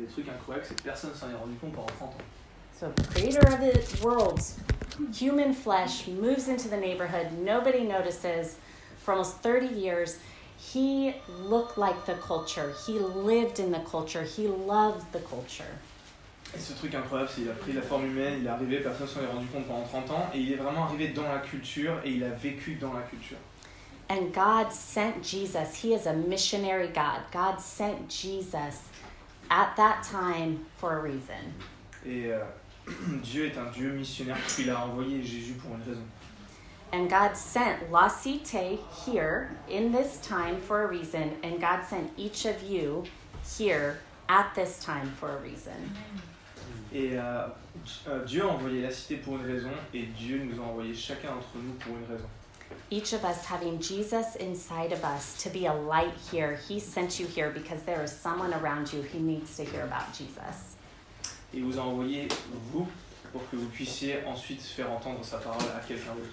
des trucs incroyables, c'est que personne s'en est rendu compte pendant 30 ans. So, creator of the world, human flesh, moves into the neighborhood. Nobody notices. For almost 30 years, he looked like the culture. He lived in the culture. He loved the culture. Et ce truc incroyable, c'est qu'il a pris la forme humaine, il est arrivé, personne s'en est rendu compte pendant 30 ans, et il est vraiment arrivé dans la culture, et il a vécu dans la culture. And God sent Jesus. He is a missionary God. God sent Jesus at that time for a reason. Et euh, Dieu est un Dieu missionnaire, qu'il a envoyé Jésus pour une raison. And God sent La Cité here in this time for a reason, and God sent each of you here at this time for a reason. Et euh, Dieu a envoyé la cité pour une raison, et Dieu nous a envoyé chacun d'entre nous pour une raison. Each of us having Jesus inside of us to be a light here. He sent you here because there is someone around you who needs to hear about Jesus. Et il vous a envoyé, vous, pour que vous puissiez ensuite faire entendre sa parole à quelqu'un d'autre.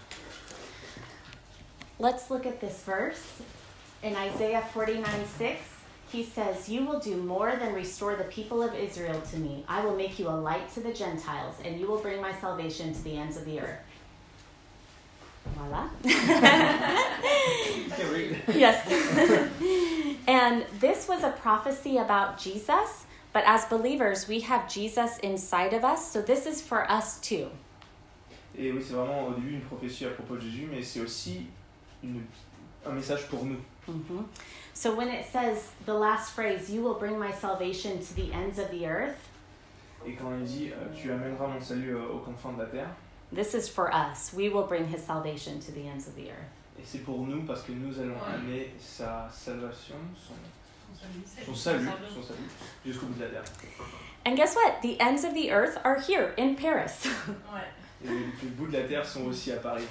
Let's look at this verse. In Isaiah 49 6, he says, You will do more than restore the people of Israel to me. I will make you a light to the Gentiles, and you will bring my salvation to the ends of the earth. Voila. yes. and this was a prophecy about Jesus, but as believers, we have Jesus inside of us, so this is for us too. Et oui, c'est vraiment au début une prophétie à propos de Jésus, mais c'est aussi une- un message pour nous. hmm So when it says the last phrase, you will bring my salvation to the ends of the earth, Et quand il dit euh, Tu amèneras mon salut euh, aux confins de la terre, this is for us. We will bring his salvation to the ends of the earth. et c'est pour nous parce que nous allons amener sa salvation, son, son salut, son salut jusqu'au bout de la terre. And guess what? The ends of the earth are here in Paris. Et les, les bouts de la terre sont aussi à Paris.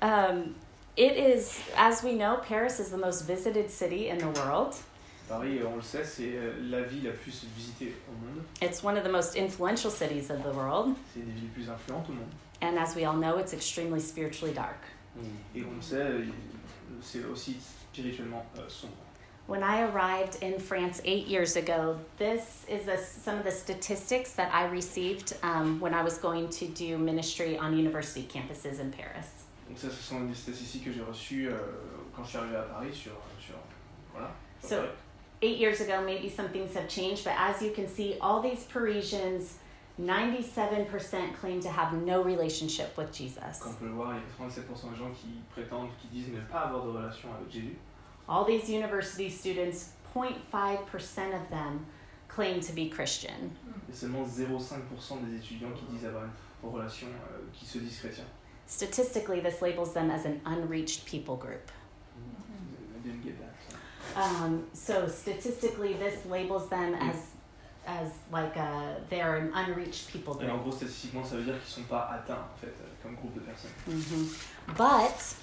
um, it is, as we know, Paris is the most visited city in the world. Paris, on le sait, c'est euh, la ville la plus visitée au monde. It's one of the most influential cities of the world. C'est une des villes plus influentes au monde. And as we all know, it's extremely spiritually dark. Et on le sait, euh, c'est aussi spirituellement euh, sombre. When I arrived in France eight years ago, this is the, some of the statistics that I received um, when I was going to do ministry on university campuses in Paris. Donc ça, ce sont des statistiques que j'ai reçues euh, quand je suis arrivé à Paris sur... sur voilà. sur So- Paris. Eight years ago, maybe some things have changed, but as you can see, all these Parisians, 97% claim to have no relationship with Jesus. Comme on peut le voir, il y a 87% de gens qui prétendent, qui disent ne pas avoir de relation avec Jésus. All these university students, 0.5% of them claim to be Christian. Seulement 0,5% des étudiants qui disent avoir une relation, euh, qui se disent chrétiens. Statistically, this labels them as an unreached people group. I didn't get that. Um, so statistically, this labels them as as like a, they're an unreached people group. Et en gros, statistiquement, ça veut dire qu'ils sont pas atteints, en fait, euh, comme groupe de personnes. hmm But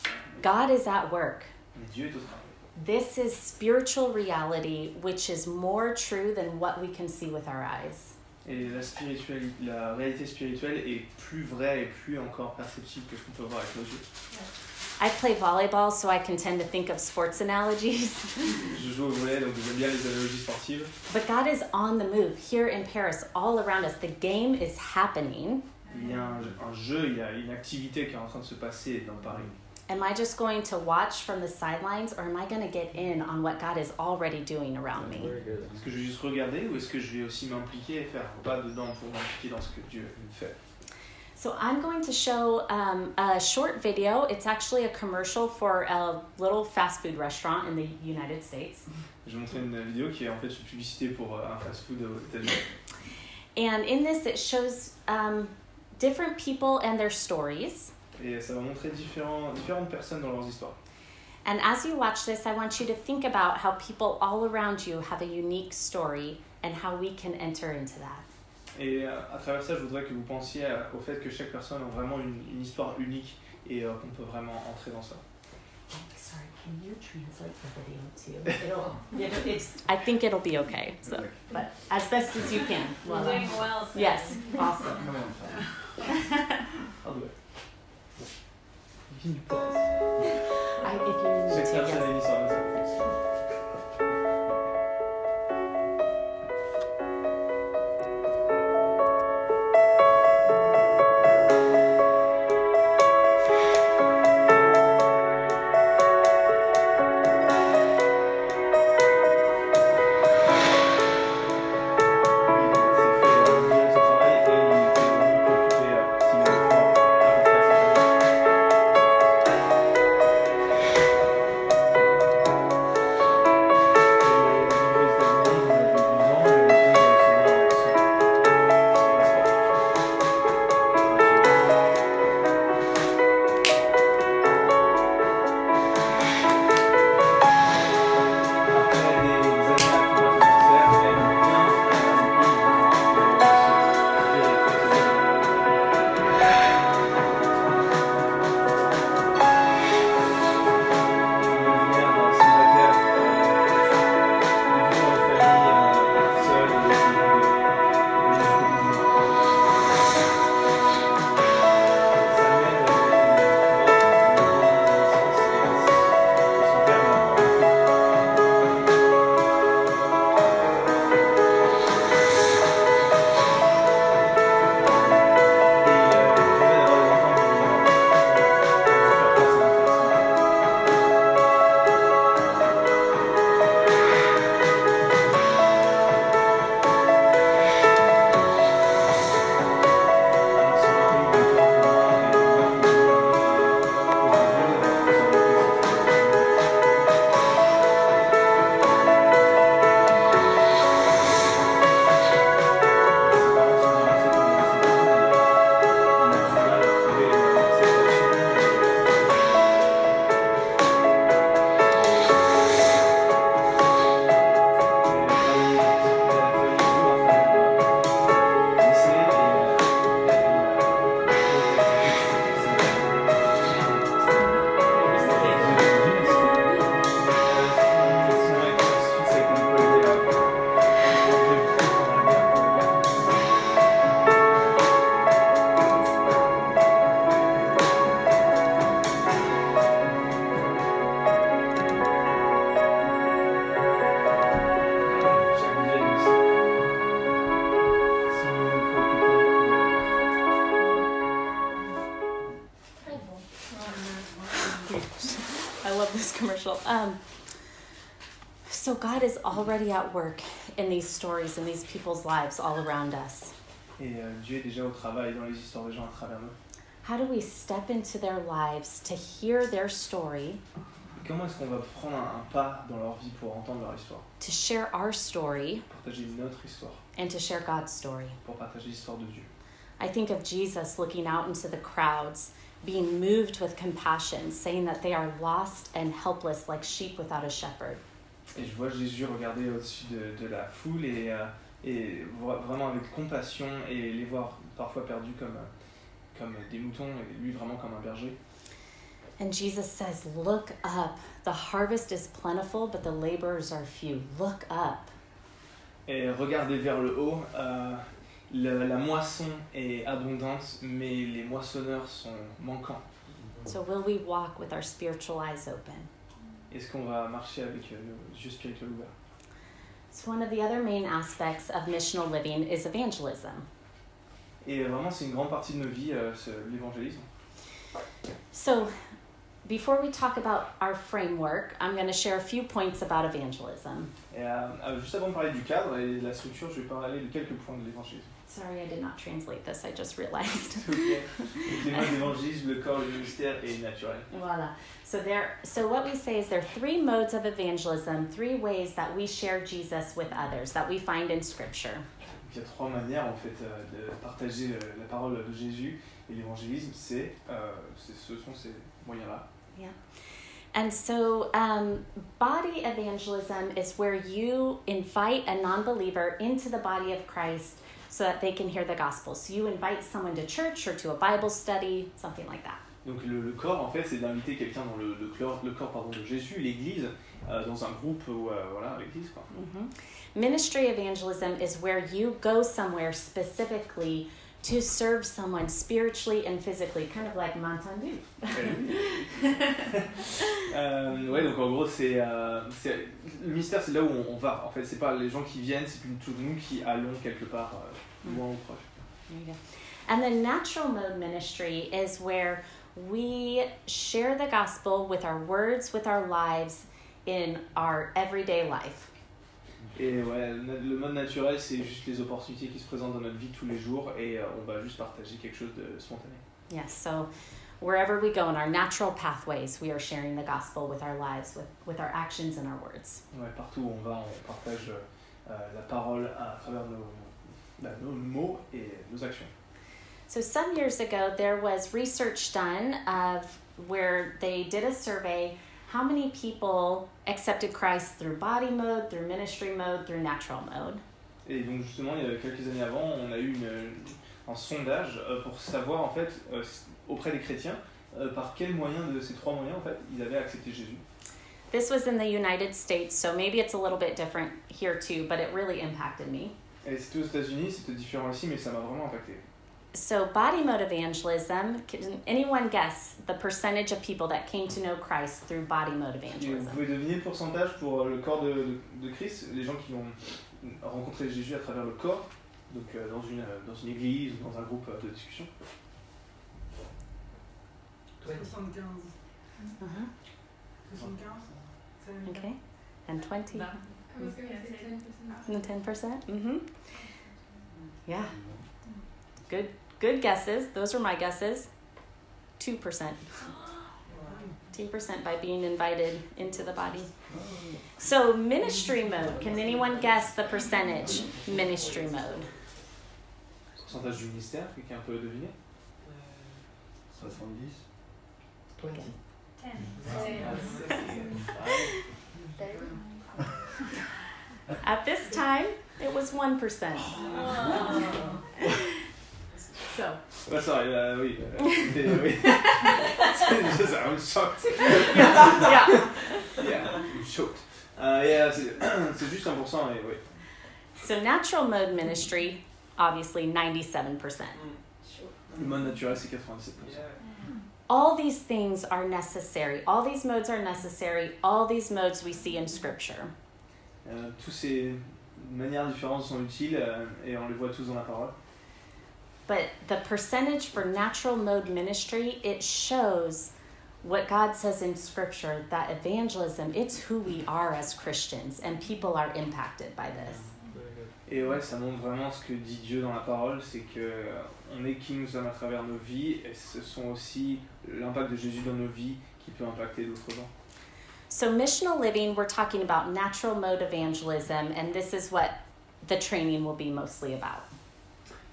God is at work. Mais Dieu est au travail. This is spiritual reality, which is more true than what we can see with our eyes. Et la, spirituali- la réalité spirituelle est plus vraie et plus encore perceptible que ce qu'on peut voir avec nos yeux. I play volleyball, so I can tend to think of sports analogies. Je joue au volley, donc j'aime bien les analogies sportives. but God is on the move here in Paris, all around us. The game is happening. Il y a un, un jeu, il y a une activité qui est en train de se passer dans Paris. Am I just going to watch from the sidelines, or am I going to get in on what God is already doing around me? Est-ce que je vais juste regarder ou est-ce que je vais aussi m'impliquer et faire pas dedans pour m'impliquer dans ce que Dieu fait So I'm going to show um, a short video. It's actually a commercial for a little fast food restaurant in the United States. Je vais montrer une vidéo qui est en fait une publicité pour euh, un fast-food aux États-Unis. And in this, it shows um, different people and their stories. Et ça va montrer différents, différentes personnes dans leurs histoires. And as you watch this, I want you to think about how people all around you have a unique story and how we can enter into that. Et euh, à travers ça, je voudrais que vous pensiez au fait que chaque personne a vraiment une, une histoire unique et euh, qu'on peut vraiment entrer dans ça. Sorry, can you translate the video too? It'll, it's, I think it'll be okay. So, but as best as you can. You're Well, doing well, Sam. yes, awesome. Come on. I'll do it. You pause? I, if you need Chaque to, personne a yes. une histoire already at work in these stories in these people's lives all around us. Et euh, Dieu est déjà au travail dans les histoires des gens à travers nous. How do we step into their lives to hear their story, Et comment est-ce qu'on va prendre un, un pas dans leur vie pour entendre leur histoire to share our story, Partager notre histoire, and to share God's story? pour partager l'histoire de Dieu. I think of Jesus looking out into the crowds, being moved with compassion, saying that they are lost and helpless like sheep without a shepherd. Et je vois Jésus regarder au-dessus de, de la foule et, euh, et vraiment avec compassion et les voir parfois perdus comme, euh, comme des moutons et lui vraiment comme un berger. And Jesus says, Look up. The harvest is plentiful, but the laborers are few. Look up. Et regardez vers le haut, euh, le- la moisson est abondante, mais les moissonneurs sont manquants. So, will we walk with our spiritual eyes open? Est-ce qu'on va marcher avec euh, nos yeux spirituels ouverts So, one of the other main aspects of missional living is evangelism. Et vraiment, c'est une grande partie de nos vies, euh, l'évangélisme. So, before we talk about our framework, I'm going to share a few points about evangelism. Et euh, euh, juste avant de parler du cadre et de la structure, je vais parler de quelques points de l'évangélisme. Sorry, I did not translate this, I just realized. Ok. Donc, les mots d'évangélisme, le corps, le ministère et naturel. Voila. So there so what we say is there are three modes of evangelism, three ways that we share Jesus with others that we find in scripture. Donc, il y a trois manières en fait euh, de partager euh, la parole de Jésus et l'évangélisme, c'est, euh, ce sont ces moyens-là. And so um, body evangelism is where you invite a non-believer into the body of Christ so that they can hear the gospel. So you invite someone to church or to a Bible study, something like that. Donc le, le corps, en fait, c'est d'inviter quelqu'un dans le, le corps, le corps pardon, de Jésus, l'Église, euh, dans un groupe ou euh, voilà, l'Église. Quoi. Mhm. Ministry evangelism is where you go somewhere specifically to serve someone spiritually and physically, kind of like Mantandu. Euh, ouais, donc en gros, c'est, euh, le mystère, c'est là où on, on va. En fait, c'est pas les gens qui viennent, c'est plutôt nous qui allons quelque part euh, mm. loin ou proche. There you go. And the natural mode ministry is where we share the gospel with our words, with our lives, in our everyday life. Et ouais, le mode naturel, c'est juste les opportunités qui se présentent dans notre vie tous les jours et euh, on va juste partager quelque chose de spontané. Yes, so wherever we go in our natural pathways, we are sharing the gospel with our lives, with, with our actions and our words. Ouais, partout où on va, on partage euh, la parole à travers nos, bah, nos mots et nos actions. So, some years ago, there was research done of where they did a survey how many people accepted Christ through body mode, through ministry mode, through natural mode. Et donc justement, il y a quelques années avant, on a eu une, un sondage euh, pour savoir en fait euh, auprès des chrétiens euh, par quel moyen de ces trois moyens en fait ils avaient accepté Jésus. This was in the United States, so maybe it's a little bit different here too, but it really impacted me. Et c'était aux États-Unis, c'était différent ici, mais ça m'a vraiment impacté. So, body mode evangelism can anyone guess the percentage of people that came to know Christ through body mode Et vous evangelism? pouvez deviner le pourcentage pour euh, le corps de, de, de Christ, les gens qui ont rencontré Jésus à travers le corps, donc euh, dans, une, euh, dans une église ou dans un groupe euh, de discussion. 75. Uh-huh. 75 Okay. And 20? No. I was gonna say 10%. And 10%? Mm-hmm. Yeah. Good good guesses. Those are my guesses. 2%. 2% by being invited into the body. So, ministry mode. Can anyone guess the percentage? Ministry mode. Pourcentage du ministère, quelqu'un peut deviner 70 20. 10. At this time, it was 1%. So, Ouais, ça, euh, oui. euh, c'était- oui. C'est I'm shocked. yeah. Yeah, I'm shocked. Euh, yeah, c'est c'est juste 1%, et oui. So, natural mode ministry, obviously 97%. Le mode naturel, c'est 97%. All these things are necessary. All these modes are necessary. All these modes we see in Scripture. Euh, tous ces manières différentes sont utiles euh, et on les voit tous dans la parole. But the percentage for natural mode ministry, it shows what God says in Scripture that evangelism, it's who we are as Christians, and people are impacted by this. Et ouais, ça montre vraiment ce que dit Dieu dans la parole, c'est que euh, on est qui nous sommes à travers nos vies, et ce sont aussi l'impact de Jésus dans nos vies qui peut impacter d'autres gens. So, missional living, we're talking about natural mode evangelism, and this is what the training will be mostly about.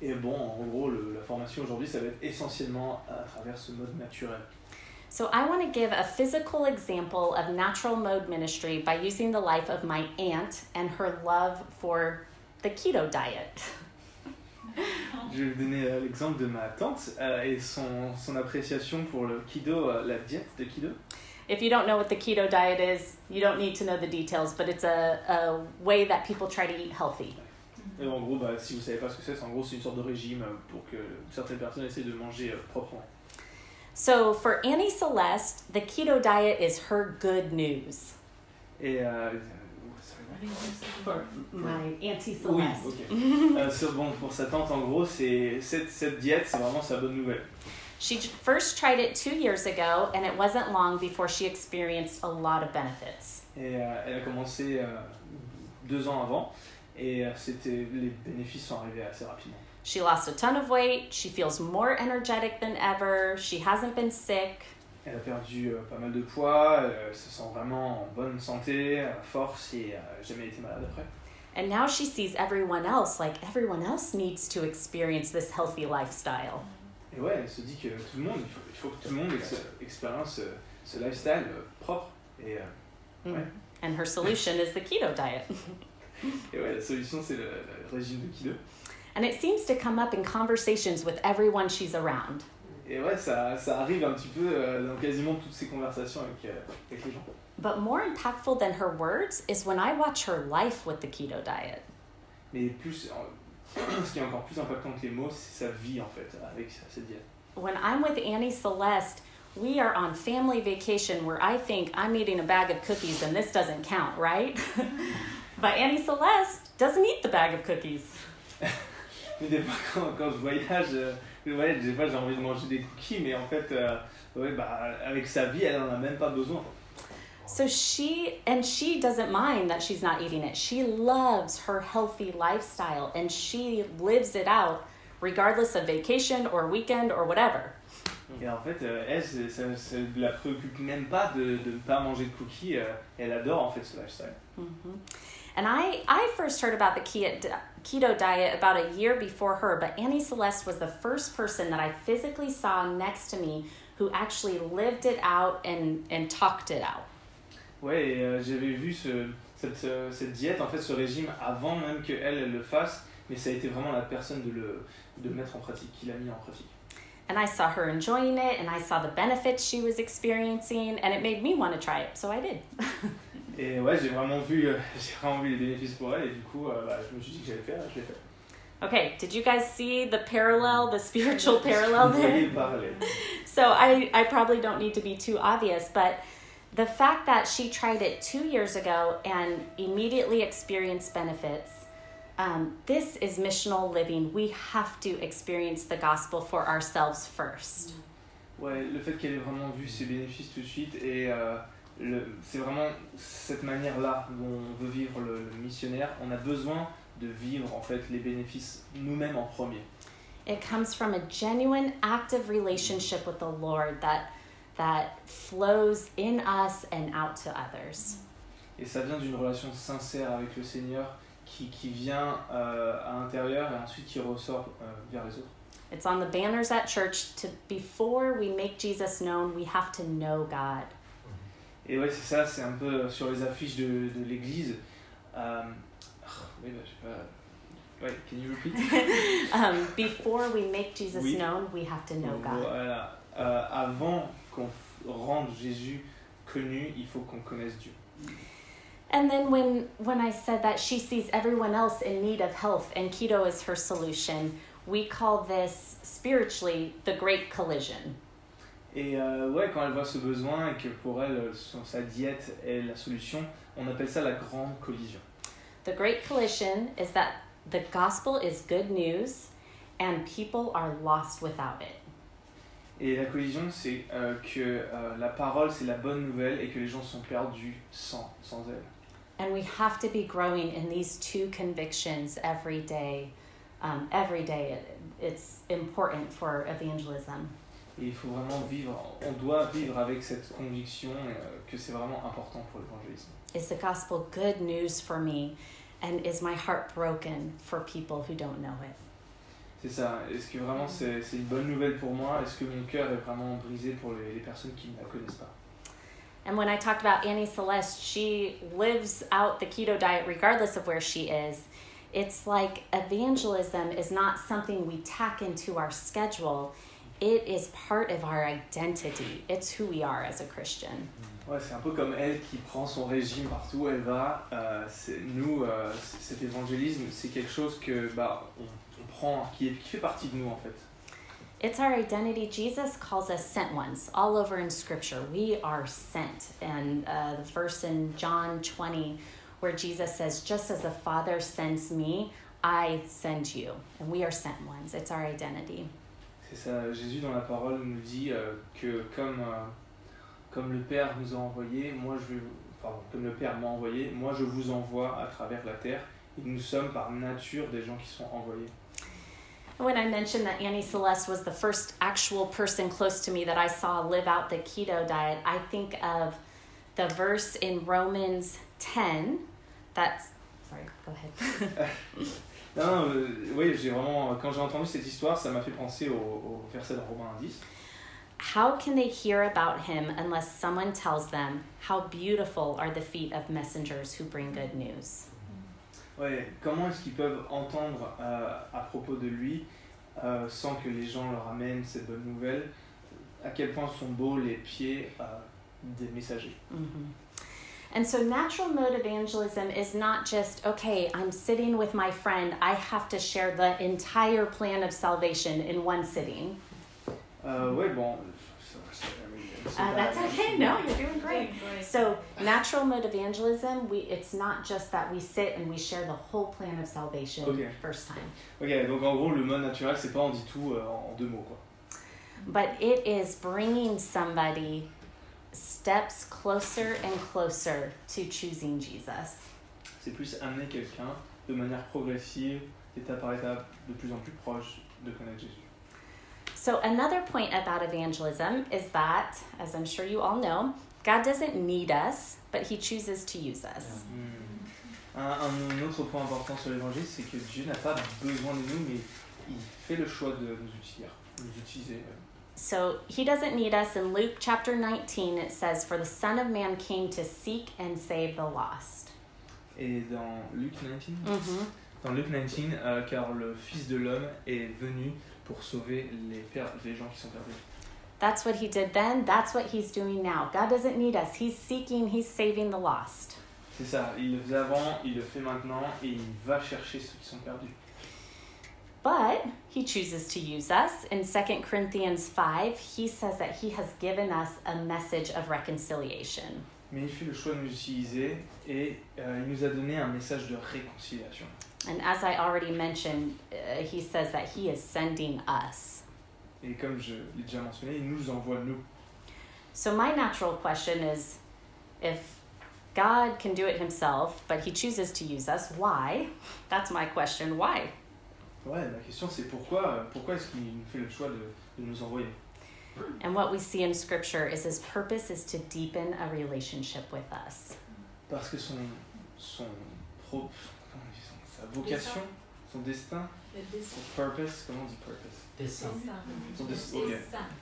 Et bon, en gros, le- la formation aujourd'hui, ça va être essentiellement à travers ce mode naturel. So, I want to give a physical example of natural mode ministry by using the life of my aunt and her love for the keto diet. Je vais vous donner euh, l'exemple de ma tante euh, et son, son appréciation pour le kido, euh, la diète de kido. If you don't know what the keto diet is, you don't need to know the details, but it's a, a way that people try to eat healthy. Et en gros, bah, si vous savez pas ce que c'est, c'est en gros c'est une sorte de régime euh, pour que certaines personnes essaient de manger euh, proprement. So, for Annie Celeste, the keto diet is her good news. Et euh, my Auntie oui, Celeste. ok. Euh, so, bon, pour sa tante, en gros, c'est cette, cette diète, c'est vraiment sa bonne nouvelle. She first tried it two years ago, and it wasn't long before she experienced a lot of benefits. Et euh, elle a commencé euh, deux ans avant, et euh, c'était les bénéfices sont arrivés assez rapidement. She lost a ton of weight, she feels more energetic than ever, she hasn't been sick, Elle a perdu euh, pas mal de poids, elle se sent vraiment en bonne santé, à force et euh, jamais été malade après. and now she sees everyone else like everyone else needs to experience this healthy lifestyle. Et ouais, elle se dit que tout le monde, il faut, il faut que tout le monde ex- expérience euh, ce lifestyle euh, propre. Et, euh, Mm. Ouais. And her solution is the keto diet. et ouais, la solution c'est le, le régime de keto. And it seems to come up in conversations with everyone she's around. Et ouais, ça, ça arrive un petit peu euh, dans quasiment toutes ces conversations avec, euh, avec les gens. But more impactful than her words is when I watch her life with the keto diet. Mais plus, ce qui est encore plus impactant que les mots, c'est sa vie en fait, avec cette diète. When I'm with Auntie Celeste, we are on family vacation where I think I'm eating a bag of cookies and this doesn't count, right? but Auntie Celeste doesn't eat the bag of cookies. Mais des fois, quand, quand je voyage, euh, je voyage, des fois j'ai envie de manger des cookies, mais en fait, euh, ouais, bah, avec sa vie, elle en a même pas besoin. So she, and she doesn't mind that she's not eating it. She loves her healthy lifestyle and she lives it out regardless of vacation or weekend or whatever. Et en fait, euh, elle, ça ne la préoccupe même pas de ne pas manger de cookies. euh, elle adore en fait ce lifestyle. hmm And I, I first heard about the keto, keto diet about a year before her, but Auntie Celeste was the first person that I physically saw next to me who actually lived it out and, and talked it out. Ouais, et euh, j'avais vu ce, cette, euh, cette diète, en fait, ce régime avant même qu'elle elle le fasse, mais ça a été vraiment la personne de le, de mettre en pratique, qui l'a mis en pratique. And I saw her enjoying it, and I saw the benefits she was experiencing, and it made me want to try it, so I did. Et ouais, j'ai vraiment vu, euh, j'ai vraiment vu les bénéfices pour elle, et du coup, euh, bah, je me suis dit que j'allais faire, je l'ai fait. Okay, did you guys see the parallel, the spiritual parallel there? So I, I probably don't need to be too obvious, but the fact that she tried it two years ago and immediately experienced benefits, um, this is missional living. We have to experience the gospel for ourselves first. Ouais, le fait qu'elle ait vraiment vu ses bénéfices tout de suite, et euh, c'est vraiment cette manière-là dont on veut vivre le, le missionnaire. On a besoin de vivre en fait les bénéfices nous-mêmes en premier. It comes from a genuine, active relationship with the Lord that that flows in us and out to others. Et ça vient d'une relation sincère avec le Seigneur qui, qui vient euh, à l'intérieur et ensuite qui ressort euh, vers les autres. It's on the banners at church to before we make Jesus known, we have to know God. Et ouais, c'est ça, c'est un peu sur les affiches de, de l'église. Ah, oui, bah, je sais pas. Ouais, can you repeat? um, before we make Jesus Oui. known, we have to know God. Voilà. Euh, avant qu'on rende Jésus connu, il faut qu'on connaisse Dieu. And then when when I said that she sees everyone else in need of health and keto is her solution, we call this spiritually the great collision. Et euh, ouais, quand elle voit ce besoin et que pour elle, son- sa diète est la solution, on appelle ça la grande collision. The great collision is that the gospel is good news and people are lost without it. Et la collision, c'est euh, que euh, la parole, c'est la bonne nouvelle et que les gens sont perdus sans, sans elle. And we have to be growing in these two convictions every day. Um, every day, it, it's important for evangelism. Et il faut vraiment vivre, on doit vivre avec cette conviction euh, que c'est vraiment important pour l'évangélisme. Is the gospel good news for me? And is my heart broken for people who don't know it? C'est ça. Est-ce que vraiment c'est c'est une bonne nouvelle pour moi? Est-ce que mon cœur est vraiment brisé pour les, les personnes qui ne la connaissent pas? And when I talked about Annie Celeste, she lives out the keto diet regardless of where she is. It's like evangelism is not something we tack into our schedule. It is part of our identity. It's who we are as a Christian. Ouais, c'est un peu comme elle qui prend son régime partout où elle va. Euh, nous, euh, cet évangélisme, c'est quelque chose que bah, on, on prend, qui, est- qui fait partie de nous en fait. It's our identity. Jesus calls us sent ones all over in Scripture. We are sent. And uh, the verse in John 20, where Jesus says, Just as the Father sends me, I send you. And we are sent ones. It's our identity. C'est ça, Jésus dans la parole nous dit euh, que comme, euh, comme le Père nous a envoyés, moi je pardon, comme le Père m'a envoyé, moi je vous envoie à travers la terre. Et nous sommes par nature des gens qui sont envoyés. When I mentioned that Annie Celeste was the first actual person close to me that I saw live out the keto diet, I think of the verse in Romans 10 that's. Sorry, go ahead. Non, euh, oui, j'ai vraiment, quand j'ai entendu cette histoire, ça m'a fait penser au, au verset de Romains 10. How can they hear about him unless someone tells them how beautiful are the feet of messengers who bring good news? Ouais, comment est-ce qu'ils peuvent entendre euh, à propos de lui euh, sans que les gens leur amènent cette bonne nouvelle À quel point sont beaux les pieds euh, des messagers. hmm And so, natural mode evangelism is not just, okay, I'm sitting with my friend, I have to share the entire plan of salvation in one sitting. Euh, ouais, bon. ça- ça- Uh, that's okay. No, you're doing great. Great. So, natural mode evangelism, we it's not just that we sit and we share the whole plan of salvation Okay. first time, Ok, donc en gros, le mode naturel, c'est pas on dit tout euh, en deux mots, quoi. but it is bringing somebody steps closer and closer to choosing Jesus. C'est plus amener quelqu'un de manière progressive, étape par étape, de plus en plus proche de connaître Jésus. So, another point about evangelism is that, as I'm sure you all know, God doesn't need us, but He chooses to use us. Hmm. Un, un autre point important sur l'évangile, c'est que Dieu n'a pas besoin de nous, mais il fait le choix de nous utiliser. Nous utiliser. So, He doesn't need us. In Luke chapter 19, it says, For the Son of Man came to seek and save the lost. Et dans Luc 19, hmm dans Luc 19 euh, car le Fils de l'homme est venu pour sauver les, les gens qui sont perdus. That's what He did then. That's what He's doing now. God doesn't need us. He's seeking, He's saving the lost. C'est ça, il le faisait avant, il le fait maintenant, et il va chercher ceux qui sont perdus. But he chooses to use us. In 2 Corinthians 5, he says that he has given us a message of reconciliation. Mais il fait le choix de nous utiliser, et euh, il nous a donné un message de réconciliation. And as I already mentioned, uh, he says that he is sending us. Et comme je l'ai déjà mentionné, il nous envoie nous. So, my natural question is if God can do it himself, but he chooses to use us, why? That's my question. Why? Ouais, la question c'est pourquoi, pourquoi est-ce qu'il nous fait le choix de, de nous envoyer? And what we see in scripture is his purpose is to deepen a relationship with us. Parce que son, son, pro, comment on dit, son- sa vocation, son destin, son purpose, comment on dit purpose? Dessin. Son destin, ok.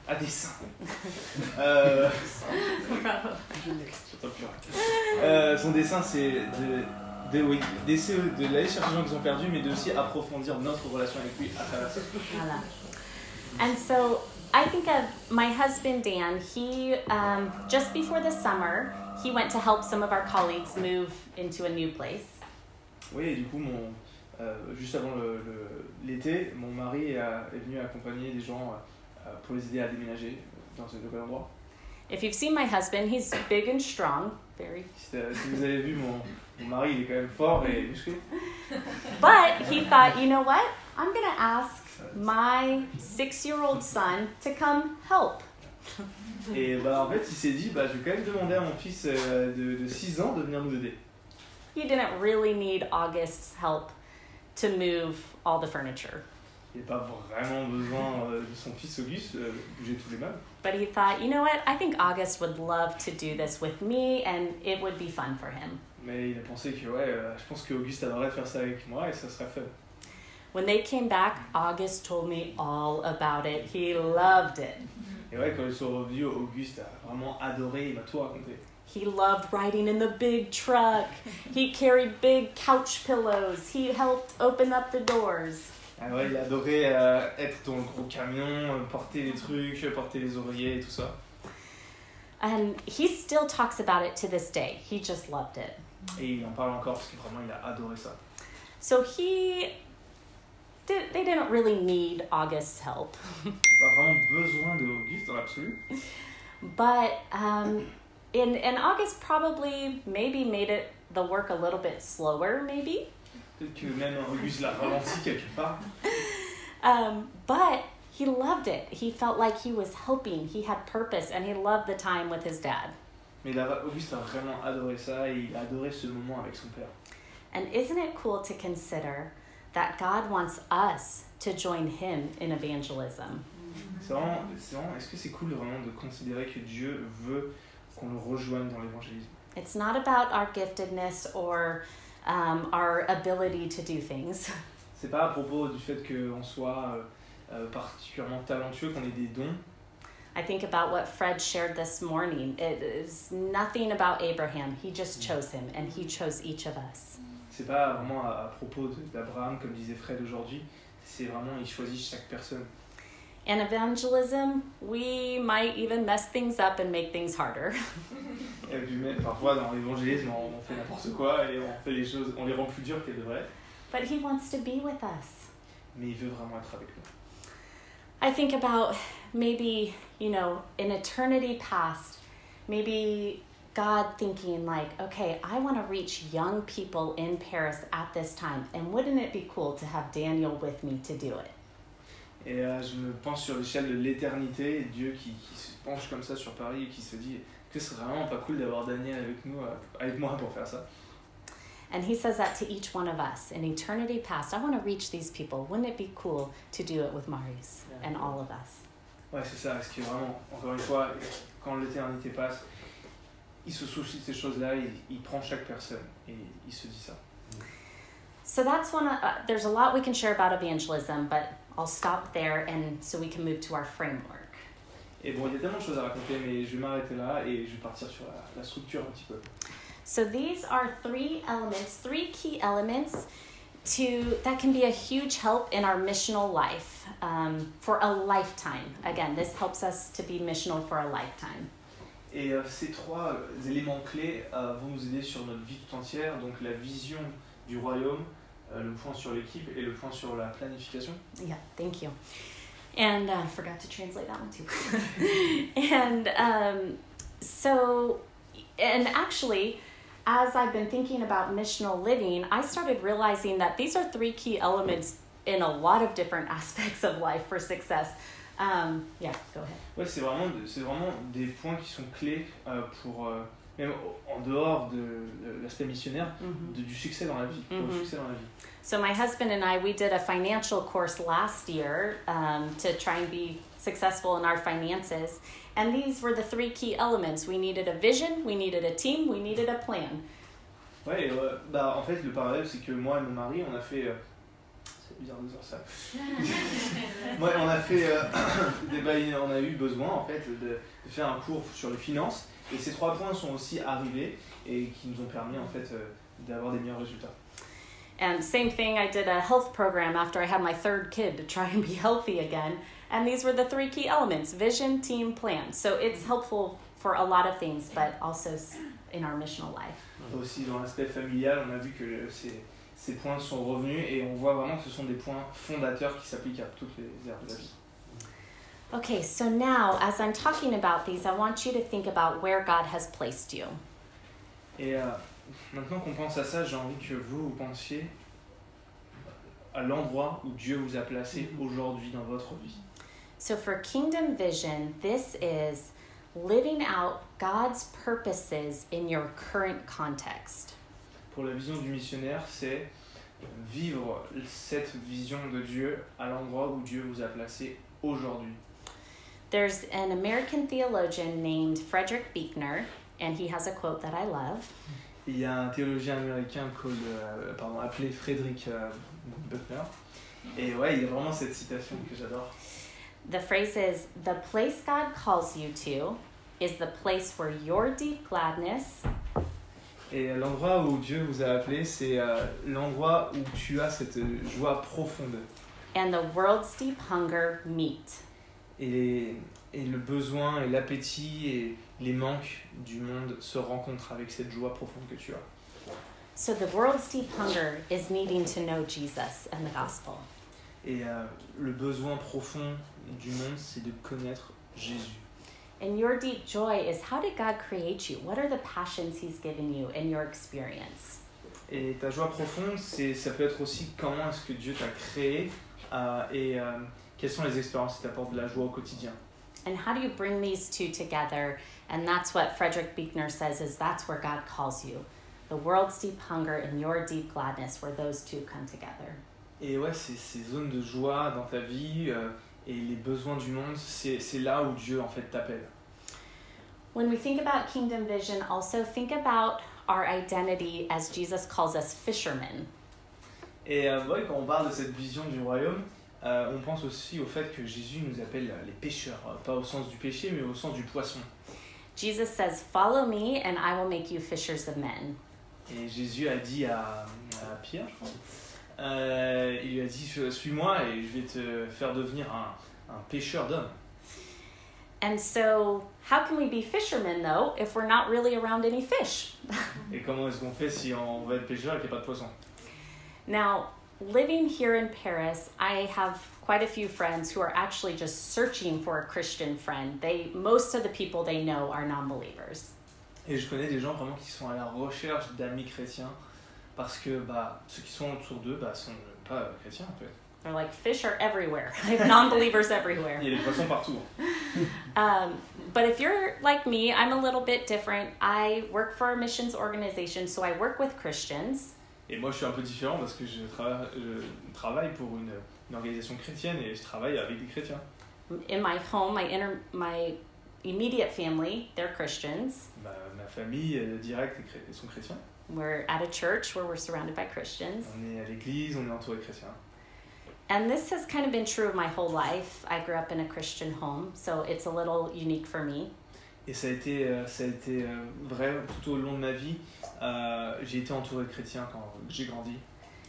À dessein. euh, rien. Euh, son dessin c'est de, de, oui, d'essayer de d'aller chercher les gens qui sont perdus, mais de aussi approfondir notre relation avec lui à travers ça. Voilà. And so I think of my husband Dan. He um, just before the summer, he went to help some of our colleagues move into a new place. Oui, et du coup, mon, euh, juste avant le- le- l'été, mon mari a- est venu accompagner des gens euh, pour les aider à déménager dans ce nouvel endroit. If you've seen my husband, he's big and strong, very. Si, si vous avez vu, mon, mon mari, il est quand même fort et musclé. But he thought, you know what? I'm gonna ask my six year old son to come help. Et bah, en fait, il s'est dit bah, je vais quand même demander à mon fils euh, de, de 6 ans de venir nous aider. He didn't really need August's help to move all the furniture. Il n'a pas vraiment besoin euh, de son fils Auguste euh, bouger tous les meubles. But he thought, you know what? I think August would love to do this with me and it would be fun for him. Mais il a pensé que ouais, euh, je pense qu'Auguste adorerait faire ça avec moi et ça serait fun. When they came back, August told me all about it. He loved it. Et ouais, quand ils sont revenus, Auguste a vraiment adoré, il m'a tout raconté. He loved riding in the big truck. He carried big couch pillows. He helped open up the doors. Ah ouais, il a adoré euh, être dans le gros camion, euh, porter les trucs, porter les oreillers et tout ça. And he still talks about it to this day. He just loved it. Et il en parle encore parce que vraiment il a adoré ça. So he did, they didn't really need August's help. Pas vraiment besoin de Auguste dans l'absolu. But um, and, and August probably maybe made it the work a little bit slower, maybe. Peut-être que même Auguste l'a ralenti quelque part. Um, but he loved it. He felt like he was helping. He had purpose, and he loved the time with his dad. Mais a- Auguste a vraiment adoré ça et il a adoré ce moment avec son père. And isn't it cool to consider that God wants us to join him in evangelism? C'est vraiment, c'est vraiment- est-ce que c'est cool vraiment de considérer que Dieu veut qu'on le rejoigne dans l'évangélisme? It's not about our giftedness or um, our ability to do things. C'est pas à propos du fait qu'on soit euh, euh, particulièrement talentueux, qu'on ait des dons. I think about what Fred shared this morning. It is nothing about Abraham. He just mm. chose him, and he chose each of us. C'est pas vraiment à, à propos d'Abraham, comme disait Fred aujourd'hui. C'est vraiment, il choisit chaque personne. And evangelism, we might even mess things up and make things harder. Et puis même, parfois dans l'évangélisme, on, on fait n'importe quoi et on fait les choses, on les rend plus dures qu'elles devraient. But he wants to be with us. Mais il veut vraiment être avec nous. I think about maybe, you know, in eternity past, maybe God thinking, like, okay, I want to reach young people in Paris at this time. And wouldn't it be cool to have Daniel with me to do it? Et euh, je me pense sur l'échelle de l'éternité, Dieu qui, qui se penche comme ça sur Paris et qui se dit que ce serait vraiment pas cool d'avoir Daniel avec nous, euh, avec moi pour faire ça. And he says that to each one of us. In eternity past, I want to reach these people. Wouldn't it be cool to do it with Marius and all of us? Ouais, c'est ça, parce que vraiment, encore une fois, quand l'éternité passe, il se soucie de ces choses-là, il, il prend chaque personne et il se dit ça. So that's one. Of, uh, there's a lot we can share about evangelism, but I'll stop there, and so we can move to our framework. Et bon, il y a tellement de choses à raconter, mais je vais m'arrêter là et je vais partir sur la, la structure un petit peu. So these are three elements, three key elements to that can be a huge help in our missional life um, for a lifetime. Again, this helps us to be missional for a lifetime. Et euh, ces trois euh, éléments clés euh, vont nous aider sur notre vie tout entière, donc la vision du royaume, euh, le point sur l'équipe et le point sur la planification. Yeah, thank you. And uh, forgot to translate that one too. and um, so, and actually, as I've been thinking about missional living, I started realizing that these are three key elements in a lot of different aspects of life for success. Um, yeah, go ahead. Ouais, c'est vraiment, c'est vraiment des points qui sont clés euh, pour, euh, même en dehors de, de l'aspect missionnaire, Mhm. de- du succès dans la vie. pour le Mhm. succès dans la vie. So, my husband and I, we did a financial course last year um, to try and be successful in our finances. And these were the three key elements we needed a vision, we needed a team, we needed a plan. Ouais, et, euh, bah, en fait, le parallèle, c'est que moi et mon mari, on a fait. euh, c'est bizarre de dire ça. Ouais, on a fait. euh, des, bah, on a eu besoin, en fait, de, de faire un cours sur les finances. Et ces trois points sont aussi arrivés et qui nous ont permis, en fait, euh, d'avoir des meilleurs résultats. And same thing, I did a health program after I had my third kid to try and be healthy again. And these were the three key elements vision, team, plan. So it's mm-hmm. helpful for a lot of things, but also in our missional life. Aussi, dans l'aspect familial, on a vu que euh, ces, ces points sont revenus et on voit vraiment que ce sont des points fondateurs qui s'appliquent à toutes les aires de la vie. Okay, so now as I'm talking about these, I want you to think about where God has placed you. Et euh, maintenant qu'on pense à ça, j'ai envie que vous, vous pensiez à l'endroit où Dieu vous a placé mm-hmm. aujourd'hui dans votre vie. So, for kingdom vision, this is living out God's purposes in your current context. Pour la vision du missionnaire, c'est vivre cette vision de Dieu à l'endroit où Dieu vous a placé aujourd'hui. There's an American theologian named Frederick Buechner, and he has a quote that I love. Il y a un théologien américain called, euh, pardon, appelé Frédéric euh, Buechner. Et ouais, il y a vraiment cette citation que j'adore. The phrase is The place God calls you to is the place where your deep gladness Et l'endroit où Dieu vous a appelé, c'est euh, l'endroit où tu as cette joie profonde. and the world's deep hunger meet. Et, et le besoin et l'appétit et les manques du monde se rencontrent avec cette joie profonde que tu as. So, the world's deep hunger is needing to know Jesus and the gospel. Et euh, le besoin profond du monde, c'est de connaître Jésus. And your deep joy is how did God create you? What are the passions He's given you in your experience? Et ta joie profonde, c'est, ça peut être aussi comment est-ce que Dieu t'a créé euh, et euh, quelles sont les expériences qui t'apportent de la joie au quotidien. And how do you bring these two together? And that's what Frederick Buechner says is that's where God calls you. The world's deep hunger and your deep gladness, where those two come together. Et ouais, c'est ces zones de joie dans ta vie euh, et les besoins du monde, c'est, là où Dieu en fait t'appelle. When we think about kingdom vision, also think about our identity as Jesus calls us fishermen. Et euh, ouais, quand on parle de cette vision du royaume, euh, on pense aussi au fait que Jésus nous appelle euh, les pêcheurs, euh, pas au sens du péché, mais au sens du poisson. Jesus says, Follow me, and I will make you fishers of men. Et Jésus a dit à, à Pierre, je crois, euh, il lui a dit Suis-moi et je vais te faire devenir un, un pêcheur d'hommes. And so, how can we be fishermen, though, if we're not really around any fish? Et comment est-ce qu'on fait si on va être pêcheur et qu'il n'y a pas de poisson Now, living here in Paris, I have quite a few friends who are actually just searching for a Christian friend. They most of the people they know are non-believers. Et je connais des gens vraiment qui sont à la recherche d'amis chrétiens parce que bah, ceux qui sont autour d'eux bah, sont pas euh, chrétiens en fait. They're like fish are everywhere. I have non-believers everywhere. Il y a des poissons partout. Um, but if you're like me, I'm a little bit different. I work for a missions organization, so I work with Christians. Et moi je suis un peu différent parce que je, trava- je travaille pour une, une organisation chrétienne et je travaille avec des chrétiens. In my home, my inter- my immediate family, they're Christians. Bah, ma famille directe sont chrétiens. We're at a church where we're surrounded by Christians. On est à l'église, on est entouré de chrétiens. And this has kind of been true of my whole life. I grew up in a Christian home, so it's a little unique for me. Et ça a été, euh, ça a été euh, vrai tout au long de ma vie. Euh, j'ai été entouré de chrétiens quand j'ai grandi.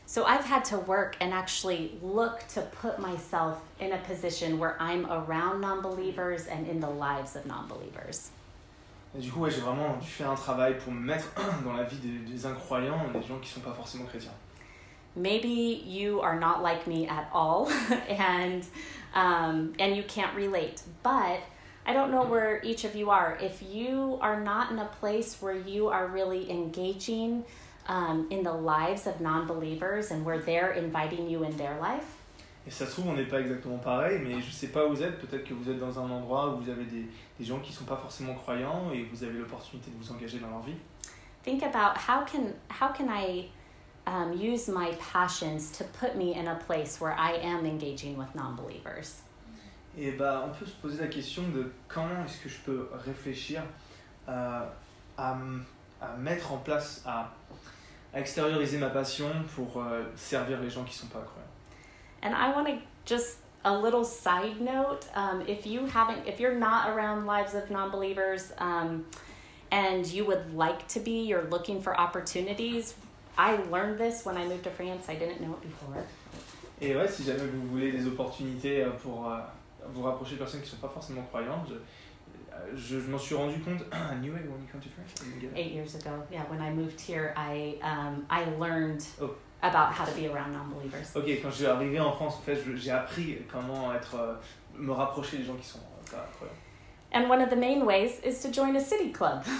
So I've had to work and actually look to put myself in a position where I'm around non believers and in the lives of non believers. Et du coup, ouais, j'ai vraiment dû faire un travail pour me mettre dans la vie des, des incroyants, des gens qui sont pas forcément chrétiens. Maybe you are not like me at all and, um, and you can't relate, but I don't know where each of you are. If you are not in a place where you are really engaging um, in the lives of non believers and where they're inviting you in their life, Et ça se trouve, on n'est pas exactement pareil, mais je sais pas où vous êtes. Peut-être que vous êtes dans un endroit où vous avez des, des gens qui sont pas forcément croyants et vous avez l'opportunité de vous engager dans leur vie. think about how can how can I um, use my passions to put me in a place where I am engaging with non-believers? Et bah, on peut se poser la question de comment est-ce que je peux réfléchir euh, à, à mettre en place, à, à extérioriser ma passion pour euh, servir les gens qui sont pas croyants. And I want to just a little side note: um, if you haven't, if you're not around lives of non-believers, um, and you would like to be, you're looking for opportunities. I learned this when I moved to France. I didn't know it before. Et ouais, si jamais vous voulez des opportunités euh, pour euh, vous rapprocher de personnes qui sont pas forcément croyantes, je, euh, je, je m'en suis rendu compte. I knew it when you come to France. I didn't get it. Eight years ago, yeah, when I moved here, I um, I learned Oh. About how to be around non-believers. Ok, quand je suis arrivé en France, en fait, j'ai appris comment être, euh, me rapprocher des gens qui sont euh, pas croyants. And one of the main ways is to join a city club.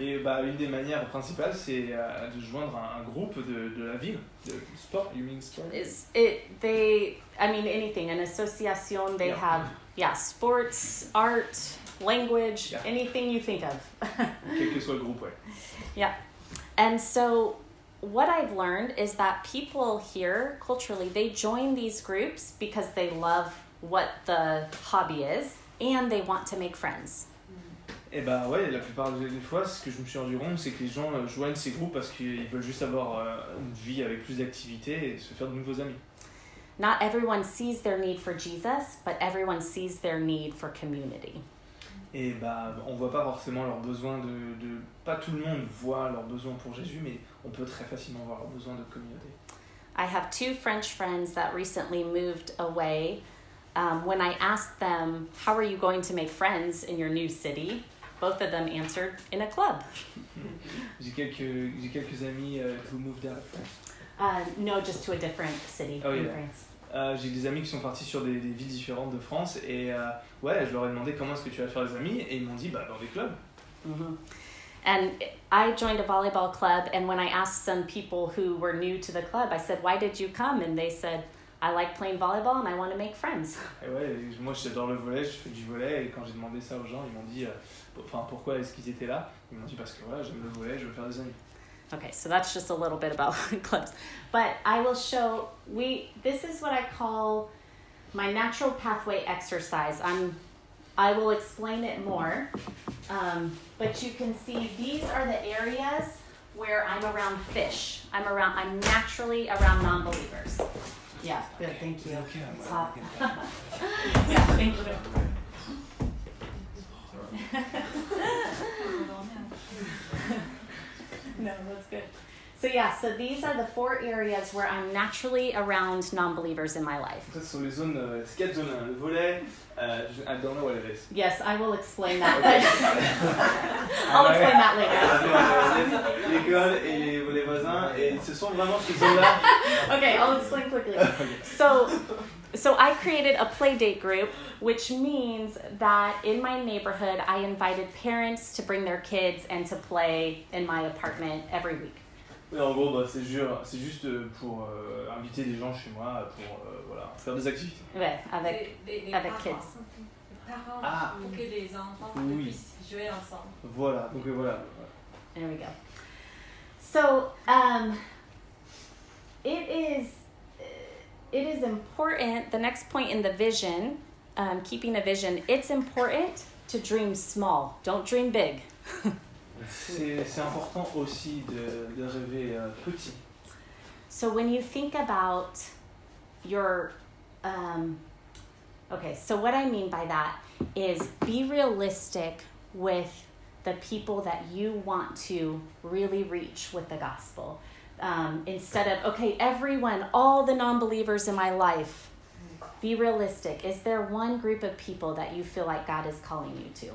Et bah, une des manières principales, c'est euh, de joindre un, un groupe de, de la ville, de sport, you mean sport? Is it they I mean anything, an association they Yeah. have yeah, sports, art, language, Yeah. anything you think of. Quel que soit le groupe, ouais. And so what I've learned is that people here culturally they join these groups because they love what the hobby is and they want to make friends. Eh et bah ouais, la plupart des des fois, ce que je me suis rendu compte, c'est que les gens euh, joignent ces groupes parce qu'ils veulent juste avoir euh, une vie avec plus d'activités et se faire de nouveaux amis. Not everyone sees their need for Jesus, but everyone sees their need for community. Et bah, on voit pas forcément leurs besoins de, de. Pas tout le monde voit leurs besoins pour Jésus, mais on peut très facilement voir leurs besoins de communauté. I have two French friends that recently moved away. Um, when I asked them, How are you going to make friends in your new city? Both of them answered, In a club. J'ai quelques, j'ai quelques amis euh, who moved out. Uh, no, just to a different city Oh, in yeah. France. Euh, j'ai des amis qui sont partis sur des, des villes différentes de France et euh, ouais, je leur ai demandé comment est-ce que tu vas faire des amis et ils m'ont dit bah dans des clubs. hmm And I joined a volleyball club, and when I asked some people who were new to the club, I said, Why did you come? And they said, I like playing volleyball and I want to make friends. Et ouais, moi j'adore le volet, je fais du volet et quand j'ai demandé ça aux gens, ils m'ont dit euh, enfin pourquoi est-ce qu'ils étaient là? Ils m'ont dit parce que voilà, j'aime le volet, je veux faire des amis. Okay, so that's just a little bit about clubs. But I will show we this is what I call my natural pathway exercise. I'm I will explain it more. Um, but you can see these are the areas where I'm around fish. I'm around I'm naturally around non-believers. Yeah, good, thank you. Ok, It's hot. Yeah, thank you. No, that's good. So yeah, so these are the four areas where I'm naturally around non-believers in my life. Ça, ce sont les zones, euh, c'est quatre zones. hein. Le volley, euh, je- I don't know what it is. Yes, I will explain that. Okay. I'll Ah, explain that later. L'école et les, les voisins, et ce sont vraiment ces zones-là. Okay, I'll explain quickly. So, so I created a play date group, which means that in my neighborhood, I invited parents to bring their kids and to play in my apartment every week. Oui, en gros, bah, c'est ju- c'est juste euh, pour euh, inviter des gens chez moi pour euh, voilà, faire des activités. Ouais, avec Des- des avec parents. kids. Les parents, Ah. pour que les enfants Oui. puissent jouer ensemble. Voilà, donc euh, voilà. There we go. So, um, it is it is important. The next point in the vision, um, keeping a vision, it's important to dream small. Don't dream big. C'est important aussi de, de rêver euh, petit. So when you think about your, um, okay. So what I mean by that is be realistic with the people that you want to really reach with the gospel. Um, instead of, okay, everyone, all the non believers in my life, be realistic. Is there one group of people that you feel like God is calling you to?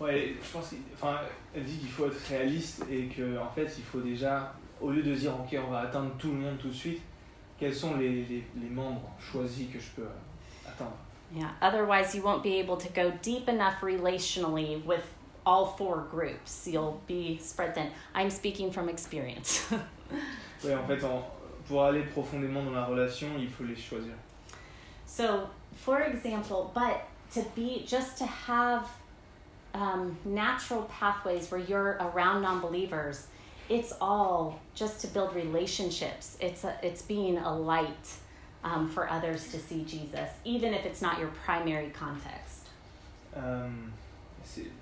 Ouais, je pense enfin, elle dit qu'il faut être réaliste et que en fait, il faut déjà, au lieu de dire ok, on va atteindre tout le monde tout de suite, quels sont les, les, les membres choisis que je peux euh, atteindre. Yeah, otherwise, you won't be able to go deep enough relationally with all four groups. You'll be spread thin. I'm speaking from experience. Ouais, en fait, en- pour aller profondément dans la relation, il faut les choisir. so, for example, but to be just to have um, natural pathways where you're around non believers, it's all just to build relationships. It's, a, it's being a light um, for others to see Jesus, even if it's not your primary context. C'est-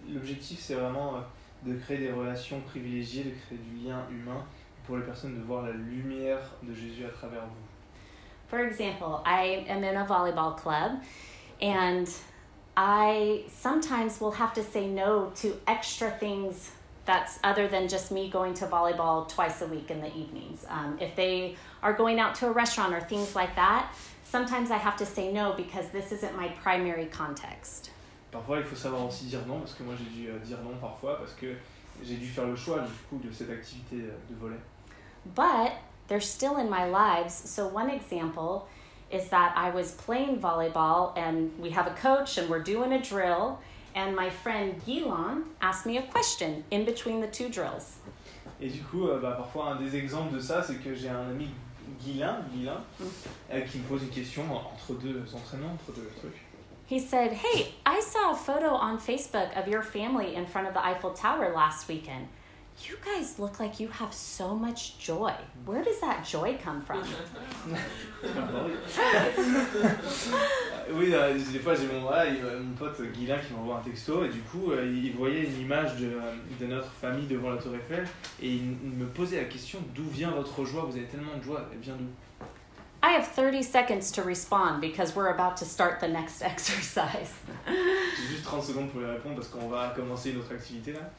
L'objectif, c'est vraiment euh, de créer des relations privilégiées, de créer du lien humain pour les personnes de voir la lumière de Jésus à travers vous. For example, I am in a volleyball club and I sometimes will have to say no to extra things that's other than just me going to volleyball twice a week in the evenings. Um, if they are going out to a restaurant or things like that, sometimes I have to say no because this isn't my primary context. Parfois, il faut savoir aussi dire non, parce que moi j'ai dû euh, dire non parfois, parce que j'ai dû faire le choix du coup de cette activité euh, de volet. But they're still in my lives. So, one example is that I was playing volleyball and we have a coach and we're doing a drill. And my friend Gilon asked me a question in between the two drills. Et du coup, euh, bah, parfois, un des exemples de ça, c'est que j'ai un ami Guilain, Guilain Mm. euh, qui me pose une question entre deux entraînements, entre deux trucs. He said, Hey, I saw a photo on Facebook of your family in front of the Eiffel Tower last weekend. You guys look like you have so much joy. Where does that joy come from? Euh, oui, euh, des fois, j'ai mon, voilà, mon pote Guilain qui m'envoie un texto et du coup, euh, il voyait une image de, euh, de notre famille devant la Tour Eiffel et il, il me posait la question d'où vient votre joie? Vous avez tellement de joie, elle vient d'où? I have 30 seconds to respond because we're about to start the next exercise. J'ai juste 30 secondes pour lui répondre parce qu'on va commencer une autre activité là.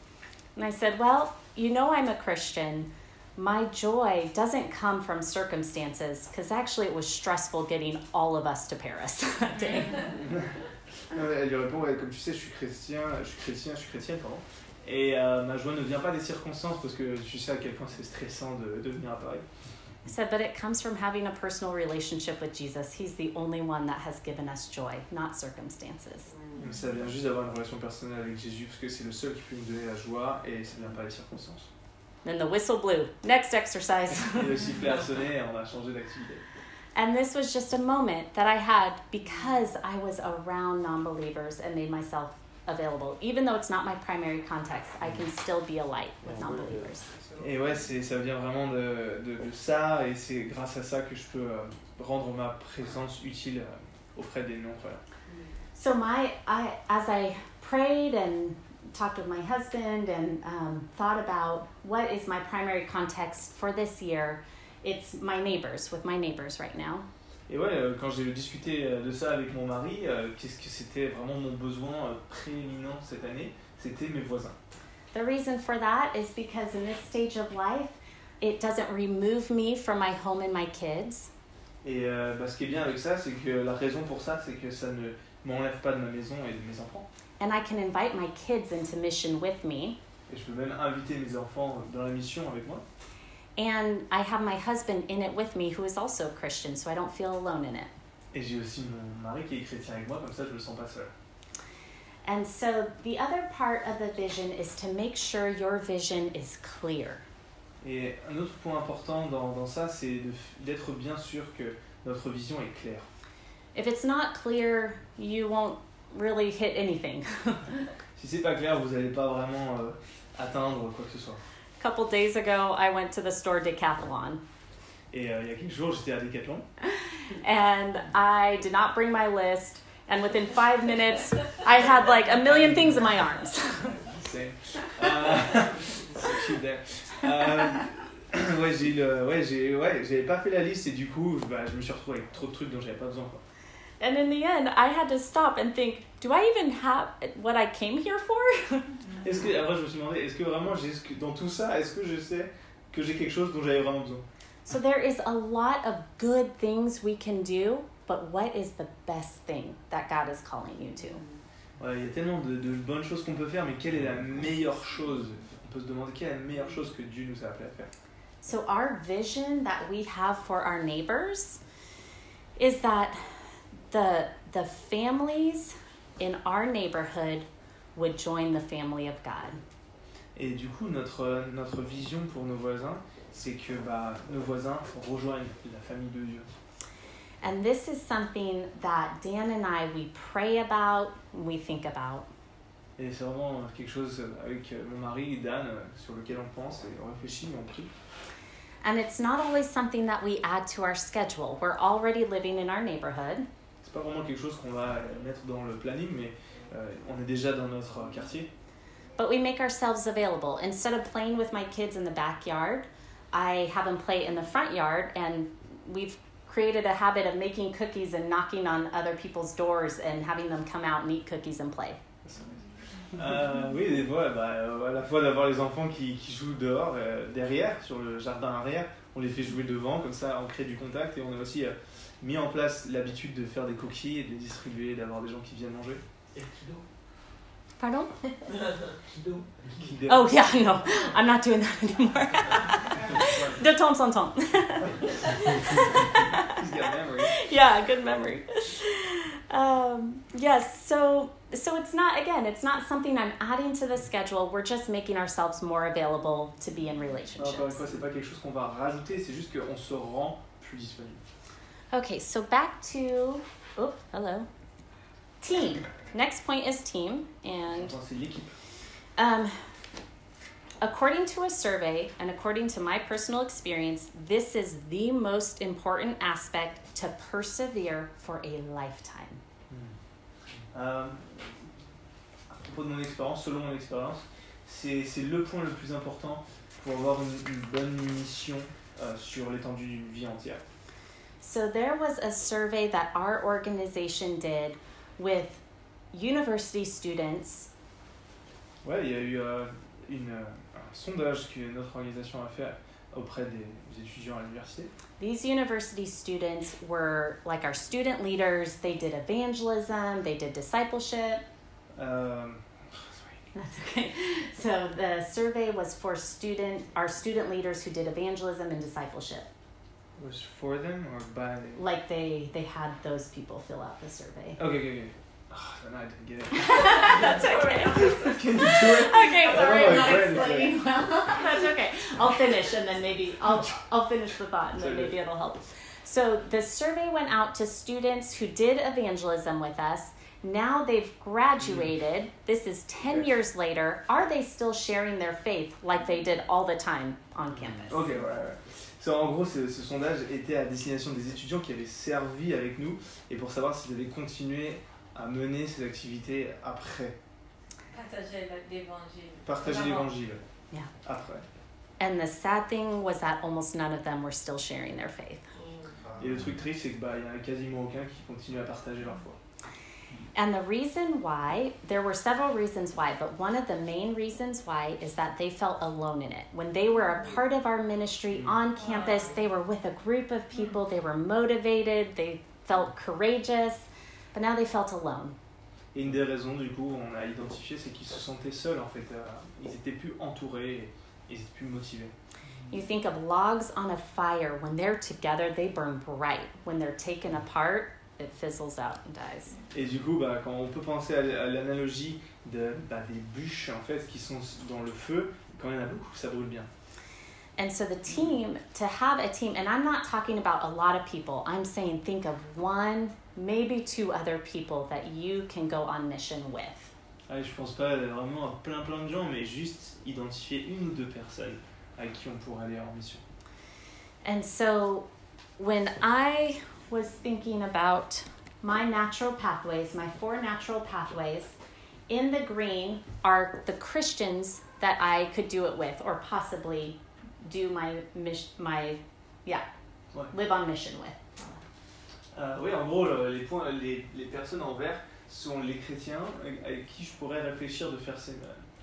And I said, Well, you know I'm a Christian. My joy doesn't come from circumstances because actually it was stressful getting all of us to Paris that day. Elle lui répond ouais, comme tu sais, je suis chrétien, je suis chrétien, je suis chrétienne, pardon. Et euh, ma joie ne vient pas des circonstances parce que tu sais à quel point c'est stressant de, de venir à Paris. I said, But it comes from having a personal relationship with Jesus. He's the only one that has given us joy, not circumstances. Mm. Ça vient juste d'avoir une relation personnelle avec Jésus parce que c'est le seul qui peut nous donner la joie et ça vient pas des circonstances. Then the whistle blew. Next exercise. Et le sifflet a sonné et on a changé d'activité. and this was just a moment that I had because I was around non believers and made myself available. Even though it's not my primary context, I can still be a light with oh, non believers. Et ouais, ça vient vraiment de, de, de ça et c'est grâce à ça que je peux euh, rendre ma présence utile euh, auprès des non-croyants. So my, I, as I prayed and talked with my husband and um, thought about what is my primary context for this year, it's my neighbors, with my neighbors right now. Et ouais, euh, quand j'ai discuté de ça avec mon mari, qu'est-ce que c'était vraiment mon besoin prééminent cette année C'était mes voisins. The reason for that is because in this stage of life, it doesn't remove me from my home and my kids. Et euh, bah, ce qui est bien avec ça, c'est que la raison pour ça, c'est que ça ne m'enlève pas de ma maison et de mes enfants. And I can invite my kids into mission with me. Et je peux même inviter mes enfants dans la mission avec moi. And I have my husband in it with me who is also a Christian, so I don't feel alone in it. Et j'ai aussi mon mari qui est chrétien avec moi, comme ça je me sens pas seul. And so the other part of the vision is to make sure your vision is clear. Et un autre point important dans, dans ça, c'est d'être bien sûr que notre vision est claire. If it's not clear, you won't really hit anything. Si c'est pas clair, vous n'allez pas vraiment euh, atteindre quoi que ce soit. a couple days ago, I went to the store Decathlon Et euh, il y a quelques jours, j'étais à Decathlon. and I did not bring my list. And within five minutes, I had like a million things in my arms. Uh, c'est euh, c'est cute there. Euh, ouais, j'ai eu le- ouais, j'ai ouais, j'avais pas fait la liste et du coup, bah, je me suis retrouvé avec trop de trucs dont j'avais pas besoin. Quoi. And in the end, I had to stop and think, do I even have what I came here for? Est-ce que après je me suis demandé, est-ce que vraiment j'ai ce que- dans tout ça, est-ce que je sais que j'ai quelque chose dont j'avais vraiment besoin so there is a lot of good things we can do, but what is the best thing that God is calling you to? Ouais, il y a tellement de, de bonnes choses qu'on peut faire, mais quelle est la meilleure chose? On peut se demander quelle est la meilleure chose que Dieu nous a appelé à faire. So, our vision that we have for our neighbors is that the, the families in our neighborhood would join the family of God. Et du coup, notre, notre vision pour nos voisins, c'est que bah, nos voisins rejoignent la famille de Dieu. And this is something that Dan and I, we pray about, we think about. Et c'est vraiment quelque chose avec euh, mon mari Dan euh, sur lequel on pense et on réfléchit et on prie. And it's not always something that we add to our schedule. We're already living in our neighborhood. C'est pas vraiment quelque chose qu'on va euh, mettre dans le planning, mais euh, on est déjà dans notre euh, quartier. But we make ourselves available. Instead of playing with my kids in the backyard, I have them play in the front yard, and we've created a habit of making cookies and knocking on other people's doors and having them come out and eat cookies and play. Euh, oui, des fois, bah, euh, à la fois d'avoir les enfants qui, qui jouent dehors, euh, derrière, sur le jardin arrière, on les fait jouer devant, comme ça on crée du contact et on a aussi euh, mis en place l'habitude de faire des cookies et de les distribuer, d'avoir des gens qui viennent manger. Et Kido Pardon? Oh, yeah, no, I'm not doing that anymore. De temps en temps. He's got memory. yeah, good memory. Um, yes, so so it's not again, it's not something I'm adding to the schedule. We're just making ourselves more available to be in Encore une relationships. fois, c'est pas quelque chose qu'on va rajouter, c'est juste qu'on se rend plus disponible. Okay, so back to oh, hello. Team. Next point is team and Enfin, c'est l'équipe. Um, according to a survey and according to my personal experience, this is the most important aspect to persevere for a lifetime. Euh, à propos de mon expérience, selon mon expérience, c'est c'est le point le plus important pour avoir une, une bonne mission euh, sur l'étendue d'une vie entière. So, there was a survey that our organization did with university students Ouais, il y a eu euh, une, un sondage que notre organisation a fait auprès des étudiants à l'université. These university students were like our student leaders. They did evangelism, they did discipleship. Euh, That's okay. So the survey was for student our student leaders who did evangelism and discipleship. was for them or by them? Like they they had those people fill out the survey. Ok, ok, ok. Oh, no, I didn't get it. That's okay. Can you do it? Okay, I sorry, don't I'm know, not my brain is explaining well. That's okay. I'll finish and then maybe I'll I'll finish the thought and then maybe it'll help. So the survey went out to students who did evangelism with us. Now they've graduated. Mm. This is 10 years later. Are they still sharing their faith like they did all the time on mm. campus? Ok, ouais, ouais. So, en gros, ce, ce sondage était à destination des étudiants qui avaient servi avec nous et pour savoir s'ils avaient continué à mener ces activités après, Partager l'évangile. partager l'évangile Yeah. après. And the sad thing was that almost none of them were still sharing their faith. Et le truc triste, c'est qu'il bah, y en a quasiment aucun qui continue à partager leur foi. And the reason why, there were several reasons why, but one of the main reasons why is that they felt alone in it. When they were a part of our ministry mm. on campus, they were with a group of people, they were motivated, they felt courageous, but now they felt alone. Et une des raisons, du coup, on a identifié, c'est qu'ils se sentaient seuls en fait. euh, Ils étaient plus entourés, ils étaient plus motivés. You think of logs on a fire, when they're together, they burn bright. When they're taken apart, it fizzles out and dies. Et du coup, bah, quand on peut penser à, à l'analogie de, bah, des bûches en fait qui sont dans le feu, quand il y en a beaucoup, ça brûle bien. And so the team, to have a team, and I'm not talking about a lot of people, I'm saying think of one, maybe two other people that you can go on mission with. Ah, je pense pas vraiment à plein plein de gens, mais juste identifier une ou deux personnes avec qui on pourrait aller en mission. And so when I was thinking about my natural pathways, my four natural pathways, in the green are the Christians that I could do it with, or possibly do my mission, my, yeah, Ouais. live on mission with. Euh, oui, en gros, les, points, les, les personnes en vert sont les chrétiens avec qui je pourrais réfléchir de faire ces,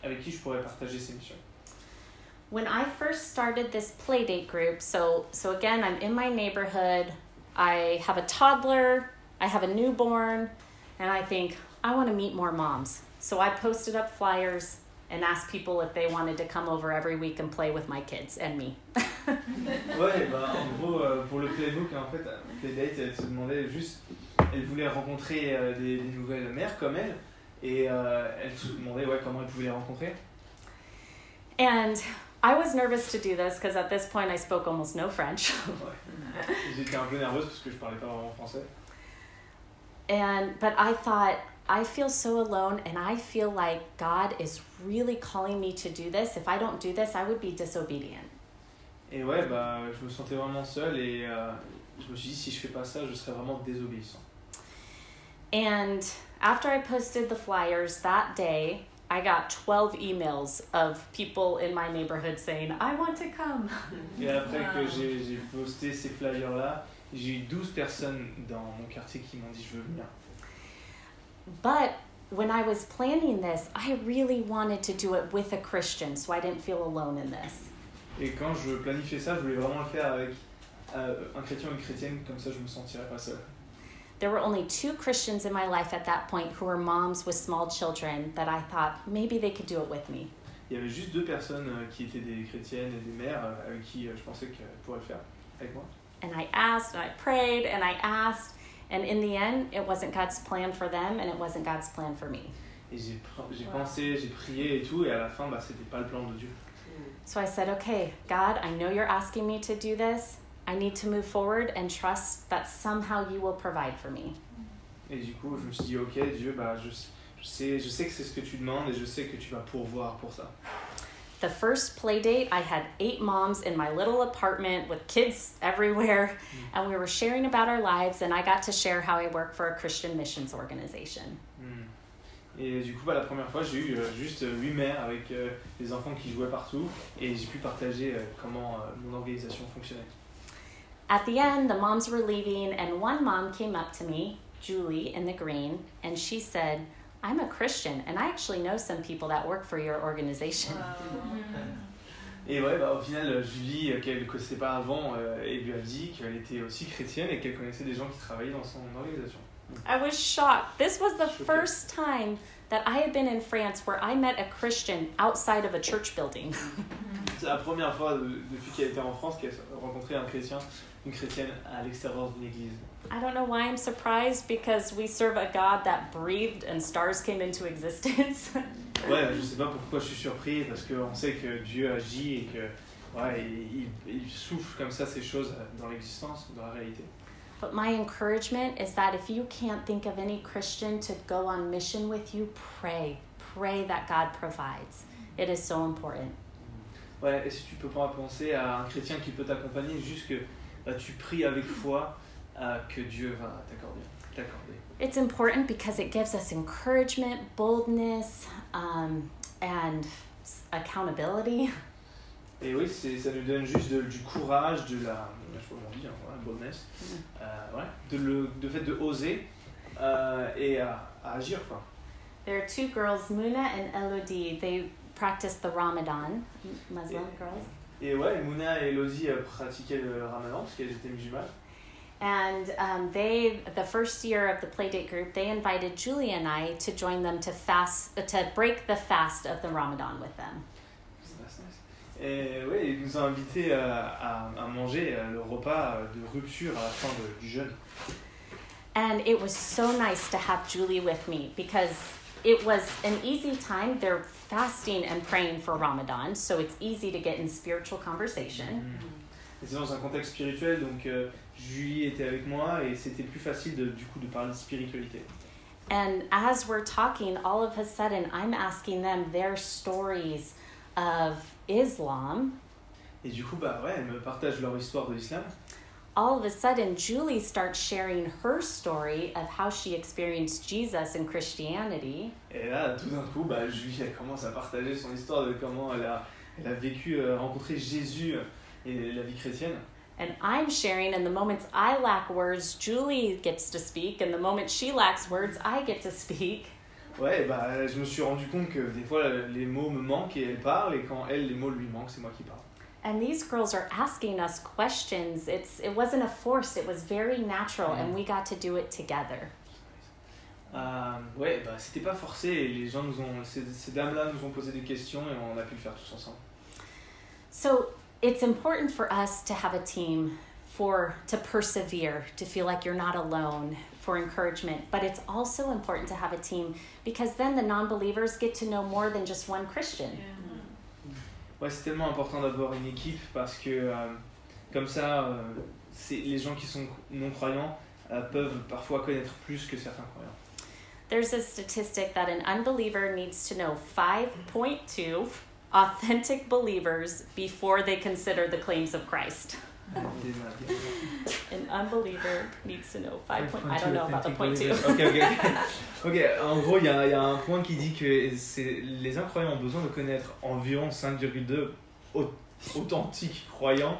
avec qui je pourrais partager ces missions. When I first started this playdate group, so so again, I'm in my neighborhood. I have a toddler, I have a newborn, and I think I want to meet more moms. So I posted up flyers and asked people if they wanted to come over every week and play with my kids and me. Ouais, bah, en gros, euh, pour le playbook, en fait, Playdate, elle se demandait juste, elle voulait rencontrer euh, des, des nouvelles mères comme elle, et euh, elle se demandait ouais, comment elle pouvait les rencontrer. And I was nervous to do this because at this point I spoke almost no French. Ouais. J'étais un peu nerveuse parce que je parlais pas vraiment français. And but I thought I feel so alone and I feel like God is really calling me to do this. If I don't do this, I would be disobedient. Et ouais, bah, je me sentais vraiment seul et euh, je me suis dit, si je fais pas ça, je serais vraiment désobéissant. And after I posted the flyers that day, I got 12 emails of people in my neighborhood saying, "I want to come." Et après que Wow. j'ai j'ai posté ces flyers-là, j'ai eu 12 personnes dans mon quartier qui m'ont dit, je veux venir. But when I was planning this, I really wanted to do it with a Christian, so I didn't feel alone in this. Et quand je planifiais ça, je voulais vraiment le faire avec euh, un chrétien ou une chrétienne, comme ça je me sentirais pas seul. There were only two Christians in my life at that point who were moms with small children that I thought maybe they could do it with me. Il y avait juste deux personnes euh, qui étaient des chrétiennes et des mères euh, avec qui euh, je pensais qu'elles pourraient le faire avec moi. And I asked and I prayed and I asked, And in the end, it wasn't God's plan for them and it wasn't God's plan for me. Et j'ai j'ai Wow. pensé, j'ai prié et tout, et à la fin, bah, c'était pas le plan de Dieu. So I said, okay, God, I know you're asking me to do this. I need to move forward and trust that somehow you will provide for me. Et du coup, je me suis dit, ok, Dieu, bah, je, je, sais, je sais que c'est ce que tu demandes et je sais que tu vas pourvoir pour ça. The first play date, I had eight moms in my little apartment with kids everywhere, and we were sharing about our lives, and I got to share how I work for a Christian missions organization. Hmm. Et du coup, bah, la première fois, j'ai eu euh, juste euh, huit mères avec euh, des enfants qui jouaient partout et j'ai pu partager euh, comment euh, mon organisation fonctionnait. At the end, the moms were leaving, and one mom came up to me, Julie in the green, and she said, I'm a Christian, and I actually know some people that work for your organization. Et ouais, bah, au final, euh, Julie, euh, qu'elle ne connaissait pas avant, euh, elle lui a dit qu'elle était aussi chrétienne et qu'elle connaissait des gens qui travaillaient dans son organisation. I was shocked. This was the first time that I had been in France where I met a Christian outside of a church building. C'est la première fois de- depuis qu'elle était en France qu'elle a rencontré un chrétien, une chrétienne à l'extérieur d'une église. I don't know why I'm surprised because we serve a God that breathed and stars came into existence. Ouais, je sais pas pourquoi je suis surpris, parce qu'on sait que Dieu agit et que ouais, il, il- il souffle comme ça ces choses dans l'existence, dans la réalité. but my encouragement is that if you can't think of any Christian to go on mission with you, pray. Pray that God provides. It is so important. Ouais, et si tu peux pas penser à un chrétien qui peut t'accompagner, juste que bah, tu pries avec foi euh, que Dieu va t'accorder. It's important because it gives us encouragement, boldness, um, and s- accountability. Et oui, c'est, ça nous donne juste de- du courage, de la, je sais pas comment on dit, hein, boldness, euh, ouais, de le de fait de oser euh, et à, à agir quoi. There are two girls, Muna and Elodie. They practice the Ramadan, Muslim Yeah. girls. Et ouais, Mouna et Elodie euh, pratiquaient le ramadan parce qu'elles étaient musulmanes. And um, they, the first year of the Playdate group, they invited Julie and I to join them to fast, to break the fast of the Ramadan with them. C'est nice, nice. Et ouais, ils nous ont invités à, à, à manger euh, le repas de rupture à la fin de- du jeûne. And it was so nice to have Julie with me because it was an easy time. They're fasting and praying for Ramadan, so it's easy to get in spiritual conversation. Et c'est dans un contexte spirituel, donc euh, Julie était avec moi et c'était plus facile de, du coup de parler de spiritualité. And as we're talking, all of a sudden, I'm asking them their stories of Islam. Et du coup, bah ouais, elles me partagent leur histoire de l'islam. All of a sudden, Julie starts sharing her story of how she experienced Jesus in Christianity. Et là, tout d'un coup, bah, Julie elle commence à partager son histoire de comment elle a, elle a vécu, euh, rencontré Jésus et la vie chrétienne. And I'm sharing, and the moments I lack words, Julie gets to speak, and the moment she lacks words, I get to speak. Ouais, bah, je me suis rendu compte que des fois les mots me manquent et elle parle, et quand elle, les mots lui manquent, c'est moi qui parle. And these girls are asking us questions. It's it wasn't a force, it was very natural, and mm. we got to do it together. Euh, ouais, bah, c'était pas forcé, et les gens nous ont, ces, ces dames-là nous ont posé des questions et on a pu le faire tous ensemble. So it's important for us to have a team for to persevere, to feel like you're not alone, for encouragement. But it's also important to have a team because then the non-believers get to know more than just one Christian. yeah. Mm-hmm. Ouais, c'est tellement important d'avoir une équipe parce que euh, comme ça, euh, c'est, les gens qui sont non-croyants euh, peuvent parfois connaître plus que certains croyants. There's a statistic that an unbeliever needs to know 5.2 authentic believers before they consider the claims of Christ. An unbeliever needs to know 5. Point, I don't know about the point two. Ok, ok, ok. Ok, en gros, il y y a un point qui dit que c'est, les incroyants ont besoin de connaître environ 5,2 au- authentiques croyants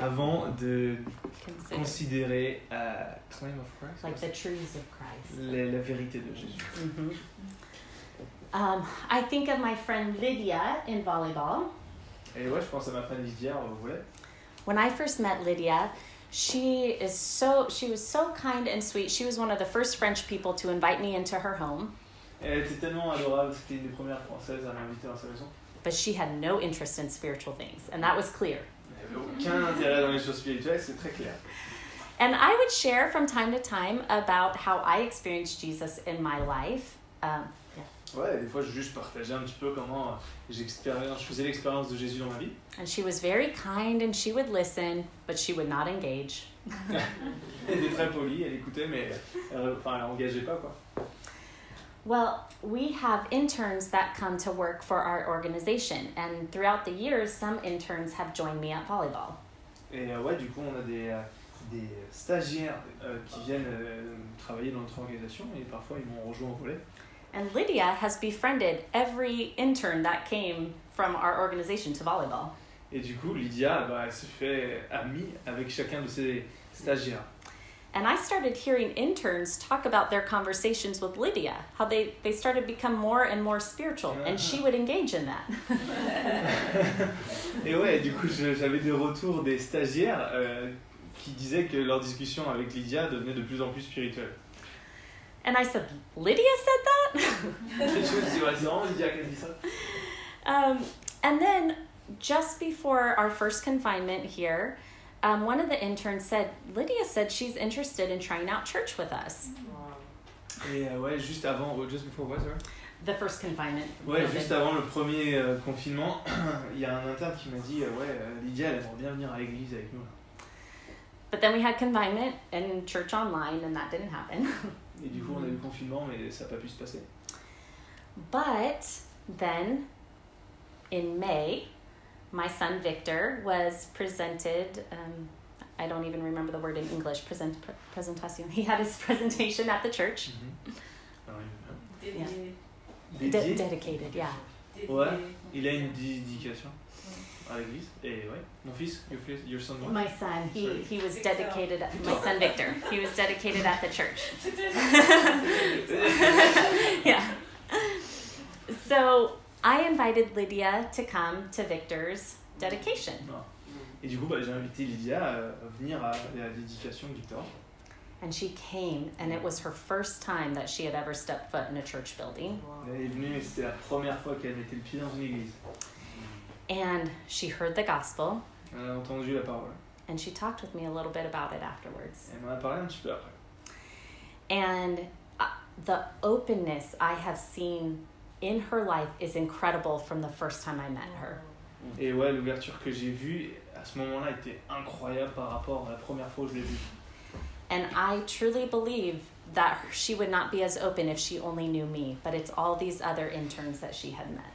avant de Consider, considérer euh, claim of Christ, like the truths of Christ. la, la vérité de Jésus. Mhm. Um, I think of my friend Lydia in volleyball. Et ouais, je pense à ma fan Lydia au volley. When I first met Lydia, she is so she was so kind and sweet. She was one of the first French people to invite me into her home, Elle était tellement adorable, c'était une des premières françaises à m'inviter dans sa maison. but she had no interest in spiritual things, and that was clear. Elle n'avait aucun intérêt dans les choses spirituelles, c'est très clair. And I would share from time to time about how I experienced Jesus in my life. Um, Ouais, des fois, je juste partageais un petit peu comment euh, j'expérience, je faisais l'expérience de Jésus dans ma vie. and she was very kind and she would listen, but she would not engage. Elle était très polie, elle écoutait, mais elle, enfin, elle engageait pas quoi. Well, we have interns that come to work for our organization, and throughout the years, some interns have joined me at volleyball. Et euh, ouais, du coup, on a des, euh, des stagiaires euh, qui viennent euh, travailler dans notre organisation et parfois ils m'ont rejoint au volet. And Lydia has befriended every intern that came from our organization to volleyball. Et du coup, Lydia, bah, elle se fait amie avec chacun de ses stagiaires. And I started hearing interns talk about their conversations with Lydia, how they, they started to become more and more spiritual, and she ah. would engage in that. Et ouais, du coup, j'avais des retours des stagiaires euh, qui disaient que leur discussion avec Lydia devenait de plus en plus spirituelle. And I said, Lydia said that? je me suis dit, ouais, c'est vraiment Lydia qui a dit ça. Um, and then, just before our first confinement here, um, one of the interns said, Lydia said she's interested in trying out church with us. Et euh, ouais, juste avant, just before what, sorry? The first confinement. Ouais, COVID. juste avant le premier euh, confinement, il y a un interne qui m'a dit euh, Ouais, euh, Lydia, elle aimerait bien venir à l'église avec nous. But then we had confinement and church online, and that didn't happen. Et du coup, on a eu le confinement, mais ça n'a pas pu se passer. But then, in May, my son Victor was presented. Um, I don't even remember the word in English. Present pre- presentation. He had his presentation at the church. Alors, il- Dédié. De- dedicated, yeah. Dédié. Ouais. il a une dédication Ah, à l'église. Et ouais, mon eh, fils, your, fils, your son, what? My son, he, Sorry. he was Victor. dedicated. My son Victor, he was dedicated at the church. yeah. So I invited Lydia to come to Victor's dedication. Ah. Et du coup, bah, j'ai invité Lydia à venir à, à la dédication de Victor. And she came, and it was her first time that she had ever stepped foot in a church building. Elle est venue et c'était la première fois qu'elle mettait le pied dans une église. And she heard the gospel, Elle a entendu la parole. and she talked with me a little bit about it afterwards. Elle m'en a parlé un petit peu après. And uh, the openness I have seen in her life is incredible from the first time I met her. Et ouais, l'ouverture que j'ai vue à ce moment-là était incroyable par rapport à la première fois où je l'ai vue. And I truly believe that she would not be as open if she only knew me, but it's all these other interns that she had met.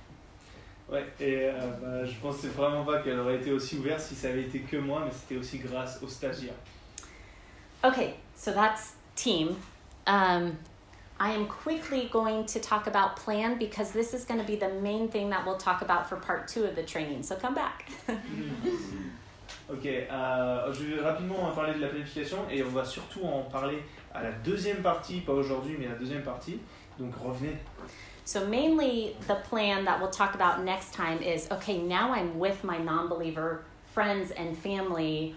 Ouais, et euh, bah, je pensais vraiment pas qu'elle aurait été aussi ouverte si ça avait été que moi, mais c'était aussi grâce aux stagiaires. Okay, so that's team. Um, I am quickly going to talk about plan because this is going to be the main thing that we'll talk about for part two of the training. So come back. Ok, euh, je vais rapidement parler de la planification et on va surtout en parler à la deuxième partie, pas aujourd'hui, mais la deuxième partie. Donc revenez. So, mainly the plan that we'll talk about next time is okay, now I'm with my non believer friends and family,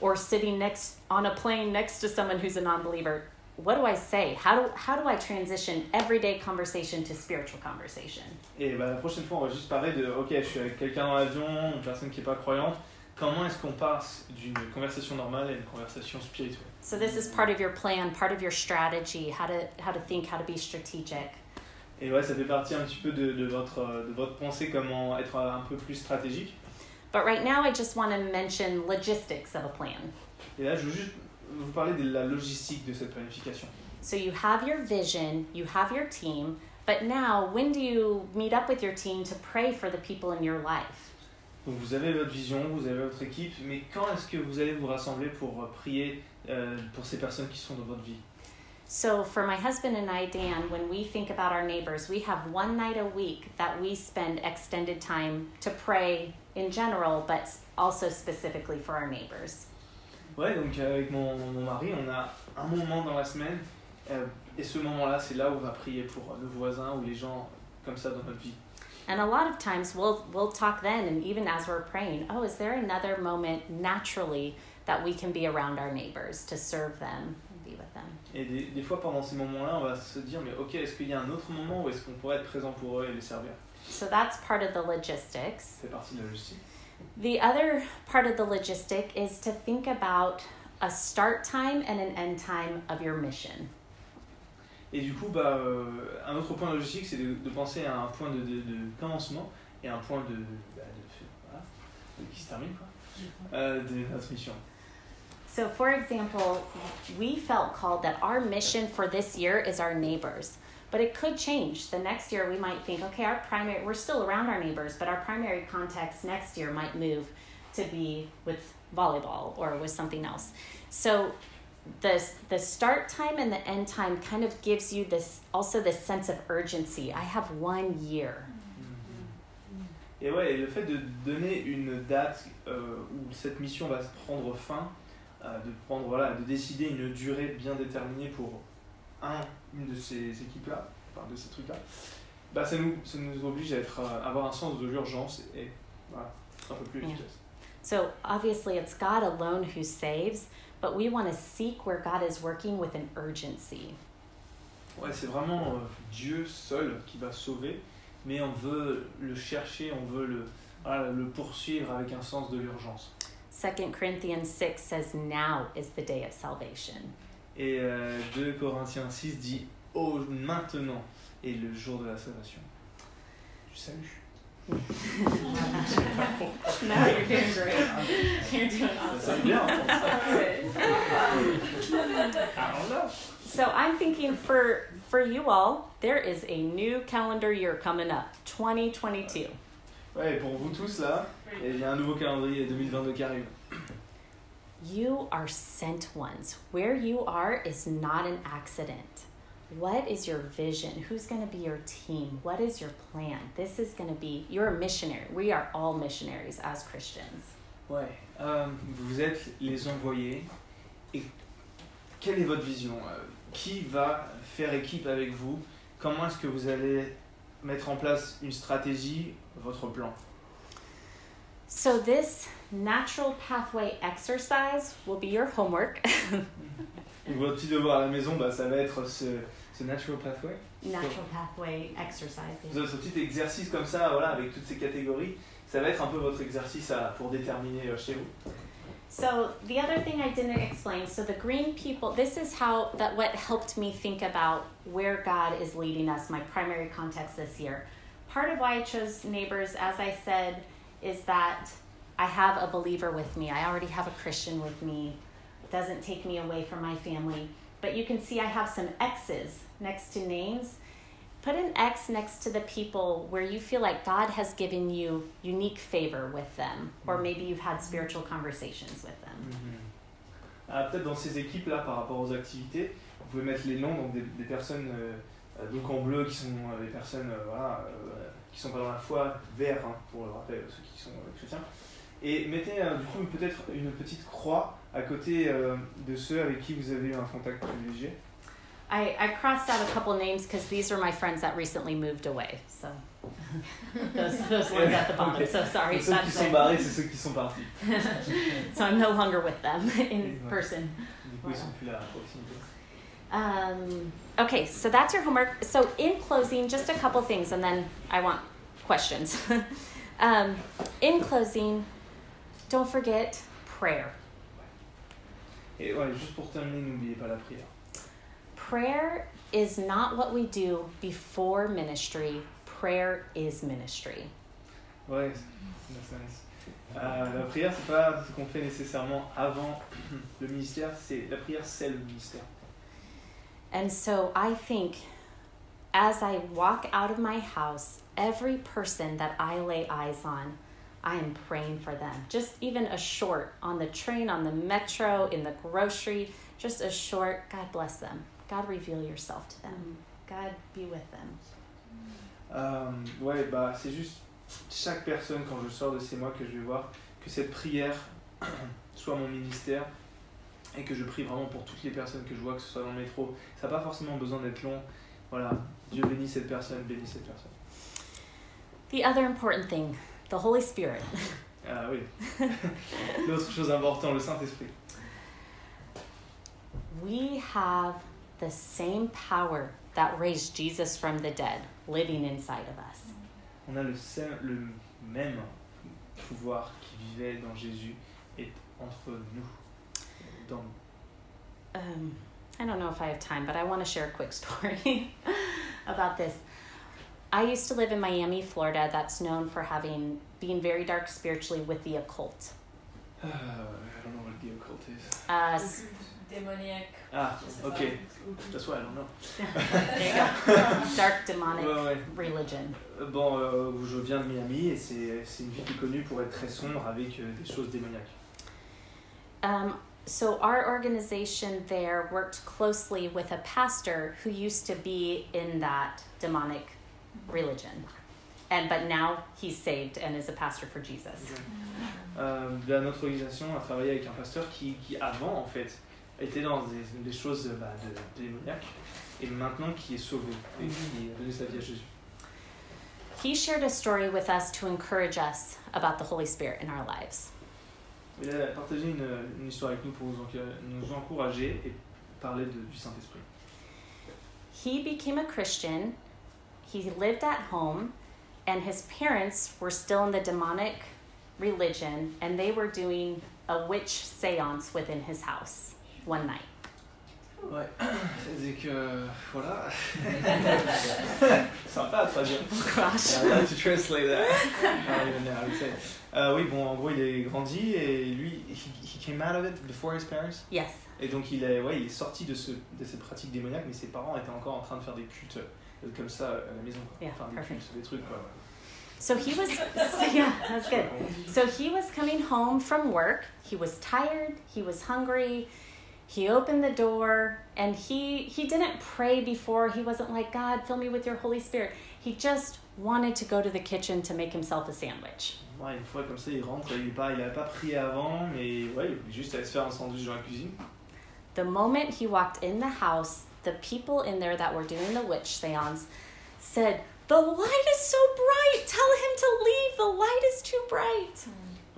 or sitting next on a plane next to someone who's a non believer. What do I say? How do, how do I transition everyday conversation to spiritual conversation? Et bah, la prochaine fois, on va juste parler de ok, je suis avec quelqu'un dans l'avion, une personne qui n'est pas croyante. Comment est-ce qu'on passe d'une conversation normale à une conversation spirituelle So, this is part of your plan, part of your strategy, how to, how to think, how to be strategic. Et ouais, ça fait partie un petit peu de, de votre, de votre pensée, comment être un peu plus stratégique. But right now, I just want to mention logistics of a plan. Et là, je veux juste vous parler de la logistique de cette planification. So you have your vision, you have your team, but now when do you meet up with your team to pray for the people in your life? Donc vous avez votre vision, vous avez votre équipe, mais quand est-ce que vous allez vous rassembler pour euh, prier euh, pour ces personnes qui sont dans votre vie? So for my husband and I, Dan, when we think about our neighbors, we have one night a week that we spend extended time to pray in general, but also specifically for our neighbors. Ouais, donc euh, avec mon, mon mari, on a un moment dans la semaine, euh, et ce moment-là, c'est là où on va prier pour nos voisins ou les gens comme ça dans notre vie. And a lot of times we'll we'll talk then and even as we're praying, oh, is there another moment naturally that we can be around our neighbors to serve them and be with them? Et des, des fois, pendant ces moments-là, on va se dire, mais ok, est-ce qu'il y a un autre moment où est-ce qu'on pourrait être présent pour eux et les servir? So that's part of the logistics. C'est partie de la logistique. The other part of the logistic is to think about a start time and an end time of your mission. Et du coup, bah, euh, un autre point logique, c'est de, de penser à un point de, de- de commencement et un point de, bah, de- voilà, qui se termine, quoi, euh, de notre mission. So, for example, we felt called that our mission for this year is our neighbors. But it could change. The next year, we might think, okay, our primary, we're still around our neighbors, but our primary context next year might move to be with volleyball or with something else. So, the, the start time and the end time kind of gives you this also this sense of urgency. I have one year. Et ouais, et le fait de donner une date euh, où cette mission va se prendre fin, de prendre voilà, de décider une durée bien déterminée pour un, une de ces équipes-là, enfin de ces trucs-là, bah ça nous, ça nous oblige à être, à avoir un sens de l'urgence et voilà, un peu plus Yeah. efficace. So obviously, it's God alone who saves, but we want to seek where God is working with an urgency. Ouais, c'est vraiment euh, Dieu seul qui va sauver, mais on veut le chercher, on veut le, voilà, le poursuivre avec un sens de l'urgence. 2 Corinthians 6 says, Now is the day of salvation. Et euh, 2 Corinthiens 6 dit Oh, maintenant est le jour de la salvation. Du salut. No, you're doing great. You're doing Ça sonne bien. Alors là. So I'm thinking for for you all, there is a new calendar year coming up, 2022. Ouais, et pour vous tous là, il y a un nouveau calendrier 2022 qui arrive. You are sent ones. Where you are is not an accident. What is your vision? Who's going to be your team? What is your plan? This is going to be, you're a missionary. We are all missionaries as Christians. Ouais. Euh, vous êtes les envoyés. Et quelle est votre vision Euh, Qui va faire équipe avec vous? Comment est-ce que vous allez mettre en place une stratégie, votre plan So, this natural pathway exercise will be your homework. Donc, Votre petit devoir à la maison, bah, ça va être ce, ce natural pathway. natural pathway exercise. Avez ce petit exercice comme ça, voilà, avec toutes ces catégories. Ça va être un peu votre exercice à- pour déterminer euh, chez vous. So the other thing I didn't explain, so the green people, this is how that what helped me think about where God is leading us, my primary context this year. Part of why I chose neighbors, as I said, is that I have a believer with me. I already have a Christian with me. It doesn't take me away from my family. But you can see I have some X's next to names. Put an X next to the people where you feel like God has given you unique favor with them, or maybe you've had spiritual conversations with them. Mm -hmm. Ah, Peut-être dans ces équipes-là, par rapport aux activités, vous pouvez mettre les noms donc des, des personnes euh, euh, donc en bleu qui sont euh, des personnes euh, voilà, euh, qui sont pas dans la foi, vert hein, pour le rappel ceux qui sont euh, chrétiens. Et mettez euh, du coup peut-être une petite croix à côté euh, de ceux avec qui vous avez eu un contact privilégié. I, I crossed out a couple names because these are my friends that recently moved away. So those, those ones at the bottom. Ok. So sorry. Ceux qui sont barrés, c'est ceux qui sont partis. so I'm no longer with them in person. Du coup, ils sont plus là à proximité. Um, okay, so that's your homework. So in closing, just a couple things, and then I want questions. um, in closing, don't forget prayer. Et ouais, juste pour terminer, n'oubliez pas la prière. Prayer is not what we do before ministry. Prayer is ministry. Ouais, sense. Euh, la prière, c'est pas ce qu'on fait nécessairement avant le ministère, c'est la prière, c'est le ministère. And so I think as I walk out of my house, every person that I lay eyes on, I am praying for them. Just even a short on the train, on the metro, in the grocery, just a short, God bless them. God reveal yourself to them. Mm-hmm. God be with them. Euh, ouais, bah c'est juste chaque personne quand je sors de ces mois que je vais voir que cette prière soit mon ministère et que je prie vraiment pour toutes les personnes que je vois que ce soit dans le métro. Ça n'a pas forcément besoin d'être long. Voilà, Dieu bénit cette personne, bénit cette personne. The other important thing, the Holy Spirit. Ah oui. L'autre chose importante, le Saint-Esprit. We have the same power that raised Jesus from the dead living inside of us. On a le, le même pouvoir qui vivait dans Jésus est entre nous. Temps. um, I don't know if I have time, but I want to share a quick story about this. I used to live in Miami, Florida, that's known for having being very dark spiritually with the occult. Uh, I don't know what the occult is. Uh, s- Démoniaque. Ah, ok. That's why I don't know. there you go. Dark demonic Ouais, ouais. religion. Euh, Bon, euh, je viens de Miami et c'est c'est une ville qui est connue pour être très sombre avec euh, des choses démoniaques. Um, so our organization there worked closely with a pastor who used to be in that demonic religion, and but now he's saved and is a pastor for Jesus. Euh, là, notre organisation a travaillé avec un pasteur qui, qui avant, en fait, était dans des, des choses bah, de, démoniaques et maintenant qui est sauvé et qui mm-hmm. a donné sa vie à Jésus. He shared a story with us to encourage us about the Holy Spirit in our lives. A une, une histoire avec nous pour nous, nous encourager et parler de- du Saint-Esprit. He became a Christian. He lived at home, and his parents were still in the demonic religion, and they were doing a witch seance within his house one night. Ouais, c'est que voilà. Sympa to translate that. I don't even know how to say it. Euh, oui, bon, en gros, il est grandi et lui, he, he came out of it before his parents. Yes. Et donc, il est, ouais, il est sorti de, ce, de cette pratique démoniaque, mais ses parents étaient encore en train de faire des cultes euh, comme ça à la maison. Quoi. Yeah, enfin, des perfect. cultes, des trucs, quoi. So he was, yeah, that's good. So he was coming home from work. He was tired. He was hungry. He opened the door and he he didn't pray before. He wasn't like, God, fill me with your Holy Spirit. He just wanted to go to the kitchen to make himself a sandwich. Ouais, une fois comme ça, il rentre, il pas, il avait pas prié avant, mais ouais, il voulait juste aller se faire un sandwich dans la cuisine. The moment he walked in the house, the people in there that were doing the witch seance said, The light is so bright. Tell him to leave. The light is too bright.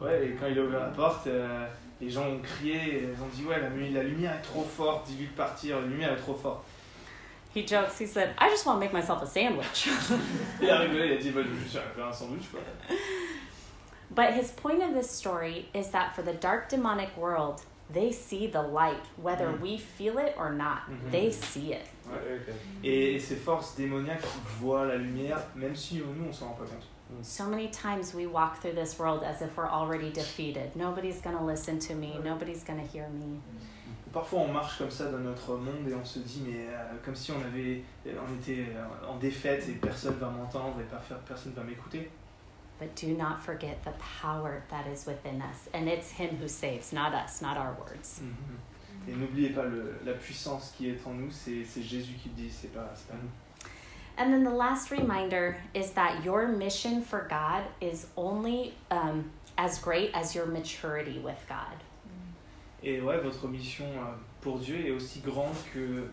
Ouais, et quand il a ouvert la porte, euh, les gens ont crié, ils ont dit ouais, la, la lumière est trop forte, dis-lui de partir, la lumière est trop forte. He jokes, he said, I just want to make myself a sandwich. Il a rigolé, il a dit bah, je vais juste faire un sandwich quoi. But his point of this story is that for the dark demonic world, they see the light, whether Mm. we feel it or not. Mhm. They see it. Et, et ces forces démoniaques voient la lumière, même si nous on s'en rend pas compte. So many times we walk through this world as if we're already defeated. Nobody's going to listen to me. Nobody's going to hear me. Mm. Parfois on marche comme ça dans notre monde et on se dit mais euh, comme si on avait, euh, on était euh, en défaite et personne va m'entendre et pas faire, personne va m'écouter. But do not forget the power that is within us. And it's Him who saves, not us, not our words. Mm-hmm. Et n'oubliez pas le, la puissance qui est en nous, c'est c'est Jésus qui le dit, c'est pas, c'est pas nous. And then the last reminder is that your mission for God is only um, as great as your maturity with God. Et ouais, votre mission euh, pour Dieu est aussi grande que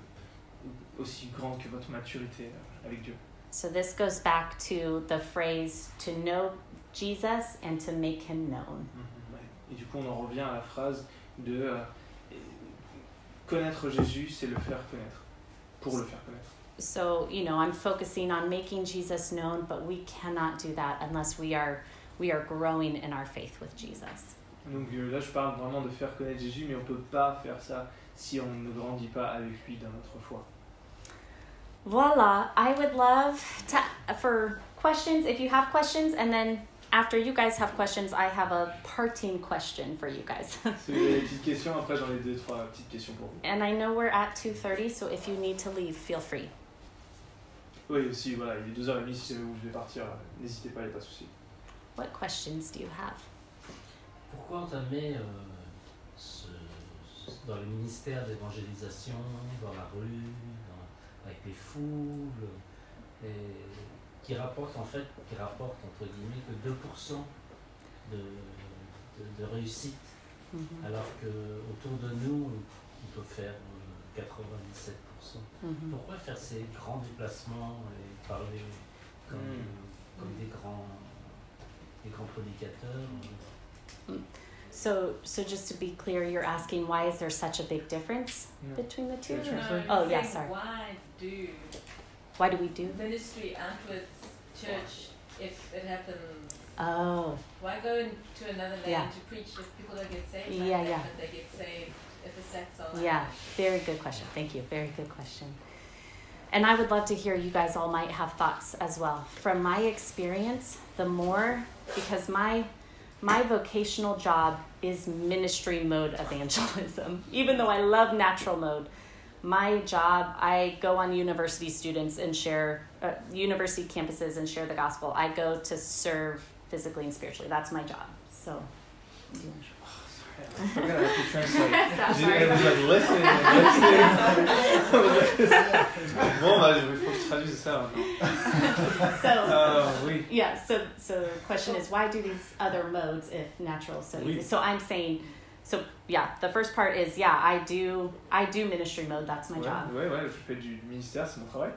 aussi grande que votre maturité euh, avec Dieu. So this goes back to the phrase to know Jesus and to make him known. Et du coup, on en revient à la phrase de euh, connaître Jésus, c'est le faire connaître, pour le faire connaître. So, you know, I'm focusing on making Jesus known, but we cannot do that unless we are we are growing in our faith with Jesus. Donc là, je parle vraiment de faire connaître Jésus, mais on peut pas faire ça si on ne grandit pas avec lui dans notre foi. Voila, I would love to for questions if you have questions and then after you guys have questions, I have a parting question for you guys. Si vous avez des petites questions, après j'en ai deux, trois petites questions pour vous. and I know we're at 2:30, so if you need to leave, feel free. Oui, aussi, voilà, il est 2h30 si jamais vous devez partir, euh, n'hésitez pas, il n'y a pas de souci. What questions do you have? Pourquoi entamer euh, ce, ce- dans le ministère d'évangélisation, dans la rue, dans- avec les foules, et qui rapporte en fait, qui rapporte entre guillemets que 2% de, de, de réussite, Mhm. alors que autour de nous, on peut faire euh, 97%. Mhm. Pourquoi faire ces grands déplacements et parler comme, Mm. comme des grands des grands prédicateurs So, so just to be clear, you're asking why is there such a big difference No. between the two? Sure, or- No, Oh, I'm yeah, sorry. Why do Why do we do? ministry outlets church if it happens? Oh, Why go into another land Yeah. to preach if people don't get saved? Yeah, like that, yeah. But they get saved if it's that so. Yeah, very good question. Thank you. Very good question. And I would love to hear you guys all might have thoughts as well. From my experience, the more because my my vocational job is ministry mode evangelism. Even though I love natural mode, my job I go on university students and share uh, university campuses and share the gospel. I go to serve physically and spiritually. That's my job. So. Do you wanna share? I forgot I have to translate. So I was like, listen, listen. bon, bah, il faut que ça. So. Oui. Yeah, so so the question is why do these other modes if natural so Oui. easy? So I'm saying so yeah, the first part is yeah, I do I do ministry mode, that's my Ouais, job. ouais, ouais, je fais du ministère, c'est mon travail.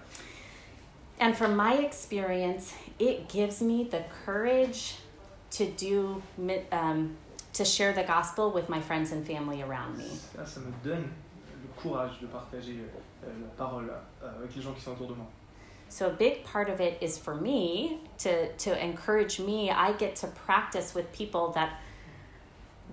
And from my experience, it gives me the courage to do um, to share the gospel with my friends and family around me. Ça, ça me donne le courage de partager euh, la parole euh, avec les gens qui sont autour de moi. So a big part of it is for me to to encourage me. I get to practice with people that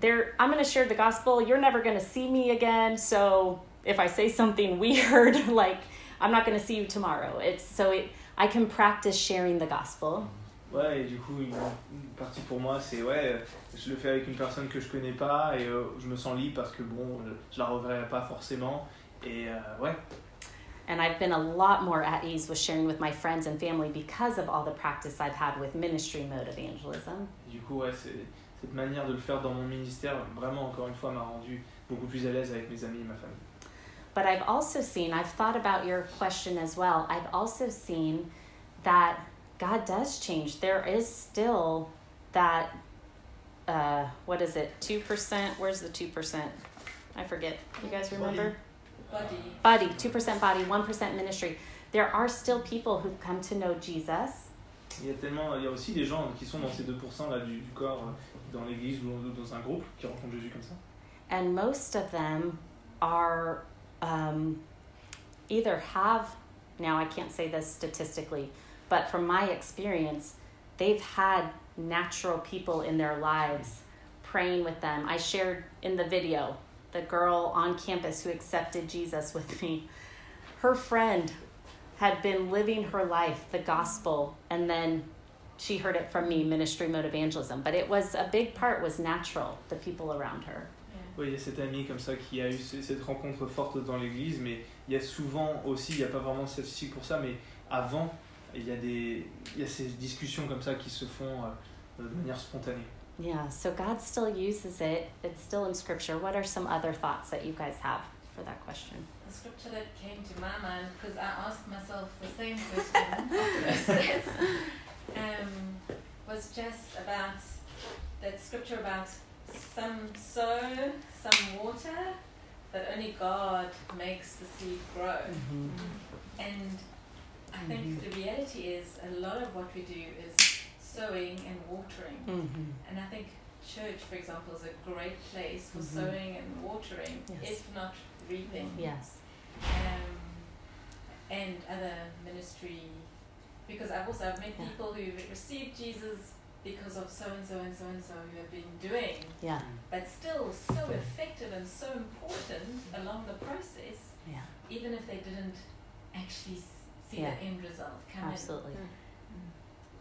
they're I'm going to share the gospel. You're never going to see me again. So if I say something weird like I'm not going to see you tomorrow. It's so it I can practice sharing the gospel. Ouais, et du coup, une, une partie pour moi, c'est ouais, je le fais avec une personne que je connais pas et euh, je me sens libre parce que bon, je, je la reverrai pas forcément. Et euh, ouais, And I've been a lot more at ease with sharing with my friends and family because of all the practice I've had with ministry mode evangelism. du coup, ouais, cette manière de le faire dans mon ministère, vraiment, encore une fois, m'a rendu beaucoup plus à l'aise avec mes amis et ma famille. But I've also seen, I've thought about your question as well. I've also seen that God does change. There is still that, uh, what is it, 2%? Where's the 2%? I forget. You guys remember? Body. Body, 2% body, 1% ministry. There are still people who come to know Jesus. Il y a tellement, il y a aussi des gens qui sont dans ces 2% là du, du corps, euh, dans l'église ou dans, dans un groupe, qui rencontrent Jésus comme ça. And most of them are um, either have, now I can't say this statistically, but from my experience, they've had natural people in their lives praying with them. I shared in the video the girl on campus who accepted Jesus with me. Her friend had been living her life, the gospel, and then she heard it from me, ministry mode evangelism. But it was a big part was natural, the people around her. Oui, il y a cette amie comme ça qui a eu cette rencontre forte dans l'église, mais il y a souvent aussi, il n'y a pas vraiment de statistiques pour ça, mais avant, il y a, des, il y a ces discussions comme ça qui se font euh, de manière spontanée. Yeah, so God still uses it. It's still in scripture. What are some other thoughts that you guys have for that question? The scripture that came to my mind because I asked myself the same question um, was just about that scripture about some sow, some water, but only God makes the seed grow. And I think the reality is a lot of what we do is sowing and watering. Mm-hmm. And I think church, for example, is a great place for Mhm. sowing and watering, Yes. if not reaping. Yes. Um, and other ministry, because I've also I've met Yeah. people who received Jesus because of so and so and so and so who have been doing, Yeah. but still so effective and so important along the process, Yeah. even if they didn't actually see Yeah. the end result come Absolutely. in.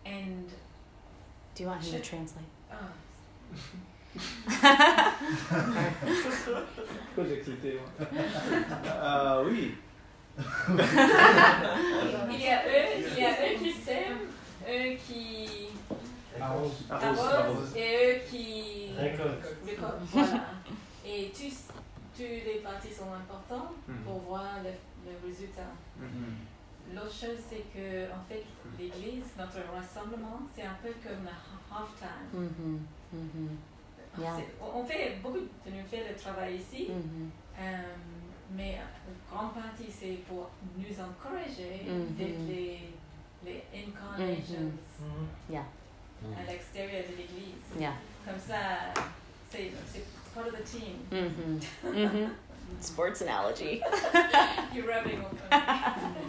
And Do you want him to Should- translate? oh, Pourquoi j'ai accepté moi Ah oui il y a eux, il y a eux qui sèment, eux qui Arrose. Arrose, arrosent arrose. et eux qui Récolte. récoltent. Voilà. Et tous, tous les parties sont importants Mhm. pour voir le, le résultat. Mhm. L'autre chose, c'est que en fait, l'église, notre rassemblement, c'est un peu comme la half-time. Mm-hmm. Mm-hmm. C'est- On on fait beaucoup de nous faire le travail ici, Mm-hmm. euh, mais une grande partie, c'est pour nous encourager d'être les, les incarnations Yeah. à l'extérieur de l'église. Yeah. Comme ça, c'est c'est part of the team. Sports analogy. You're rubbing off on me.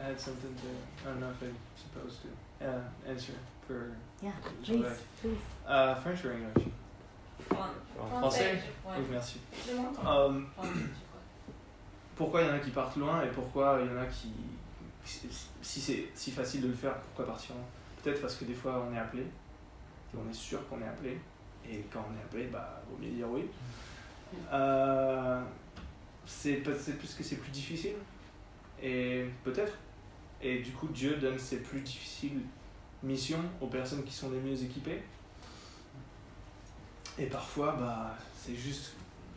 I had something to, I don't know if I'm supposed to uh, answer for Yeah. Please. Please. Uh, French or English? En français. Oui, merci. Crois. pourquoi il y en a qui partent loin et pourquoi il y en a qui. Si c'est si facile de le faire, pourquoi partir loin? Peut-être parce que des fois on est appelé, et on est sûr qu'on est appelé, et quand on est appelé, bah, vaut mieux dire oui. Euh, c'est plus que c'est plus difficile, et peut-être. Et du coup, Dieu donne ses plus difficiles missions aux personnes qui sont les mieux équipées. Et parfois, bah, c'est juste,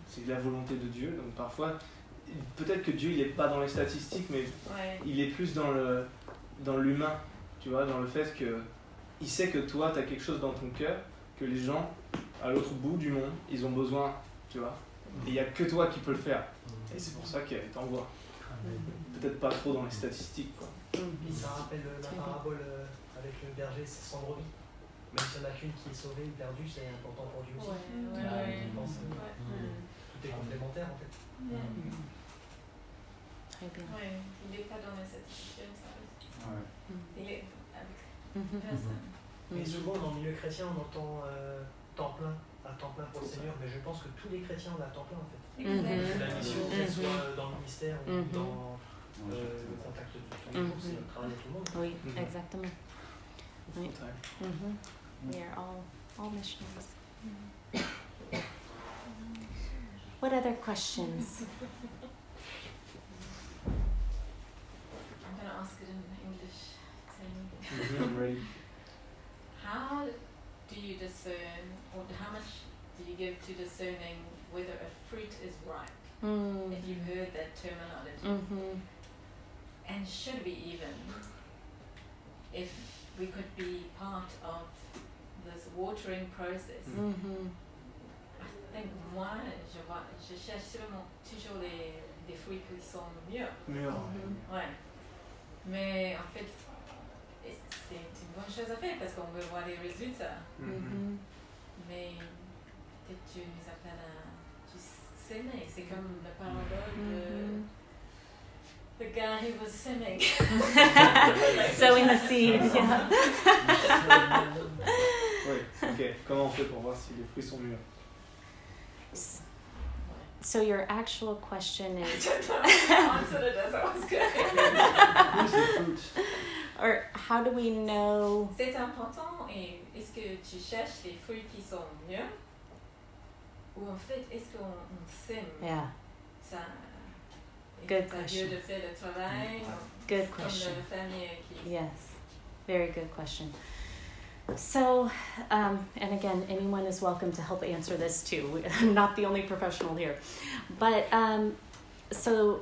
c'est la volonté de Dieu. Donc parfois, peut-être que Dieu, il n'est pas dans les statistiques, mais Ouais. il est plus dans le dans l'humain, tu vois, dans le fait que il sait que toi, tu as quelque chose dans ton cœur, que les gens à l'autre bout du monde, ils ont besoin, tu vois. Et il n'y a que toi qui peux le faire. Et c'est pour ça qu'il t'envoie. Peut-être pas trop dans les statistiques, quoi. Puis ça rappelle la parabole euh, avec le berger sans brebis. Même s'il n'y en a qu'une qui est sauvée ou perdue, c'est important pour Dieu aussi. Ouais, ouais, Ah, ouais. je pense, euh, Ouais. Tout est complémentaire en fait. Ouais. Très bien. Ouais, il n'est pas dans les statistiques, ça. Ouais. Il est avec Mhm. personne. Mais souvent dans le milieu chrétien, on entend euh, temps plein, à temps plein pour le Seigneur, mais je pense que tous les chrétiens ont à temps plein en fait. Mhm. La mission, qu'elle Mhm. soit euh, dans le ministère ou Mhm. dans euh, le contact de tous les jours, Mhm. c'est le travail de tout le monde. Oui, Mhm. exactement. Oui. Mhm. We are all all missionaries. What other questions? I'm going to ask it in English. Same. Mhm, I'm ready. How do you discern, how much do you give to discerning whether a fruit is ripe? Mm. If you've heard that terminology. Mhm. And should we even, if we could be part of this watering process? Mhm. I think moi, je, vois, je cherche sûrement toujours les, des fruits qui sont mieux. Mûr. Mhm. Ouais. Mais en fait, et c'est une bonne chose à faire parce qu'on veut voir les résultats. Mhm. Mais peut-être Dieu nous appelle à juste s'aimer. C'est comme la parabole de Mhm. the guy who was sinning. Sowing the seed. Yeah. Ouais, ok. Comment on fait pour voir si les fruits sont mûrs So your actual question I is, don't know how to answer it as I was going. Who's the fruit or how do we know? C'est important et est-ce que tu cherches les fruits qui sont mieux ou en fait est-ce qu'on on sème Yeah, ça Good question. De faire le travail good question. le fermier qui Yes, very good question. So, um, and again, anyone is welcome to help answer this too. I'm not the only professional here. But um, so,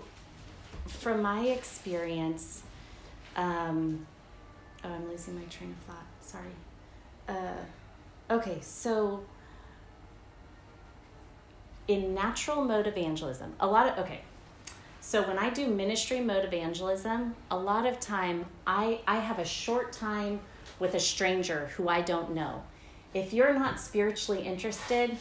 from my experience, um, oh, I'm losing my train of thought. Sorry. Uh, okay, so in natural mode evangelism, a lot of, okay, so when I do ministry mode evangelism, a lot of time I, I have a short time with a stranger who I don't know. If you're not spiritually interested,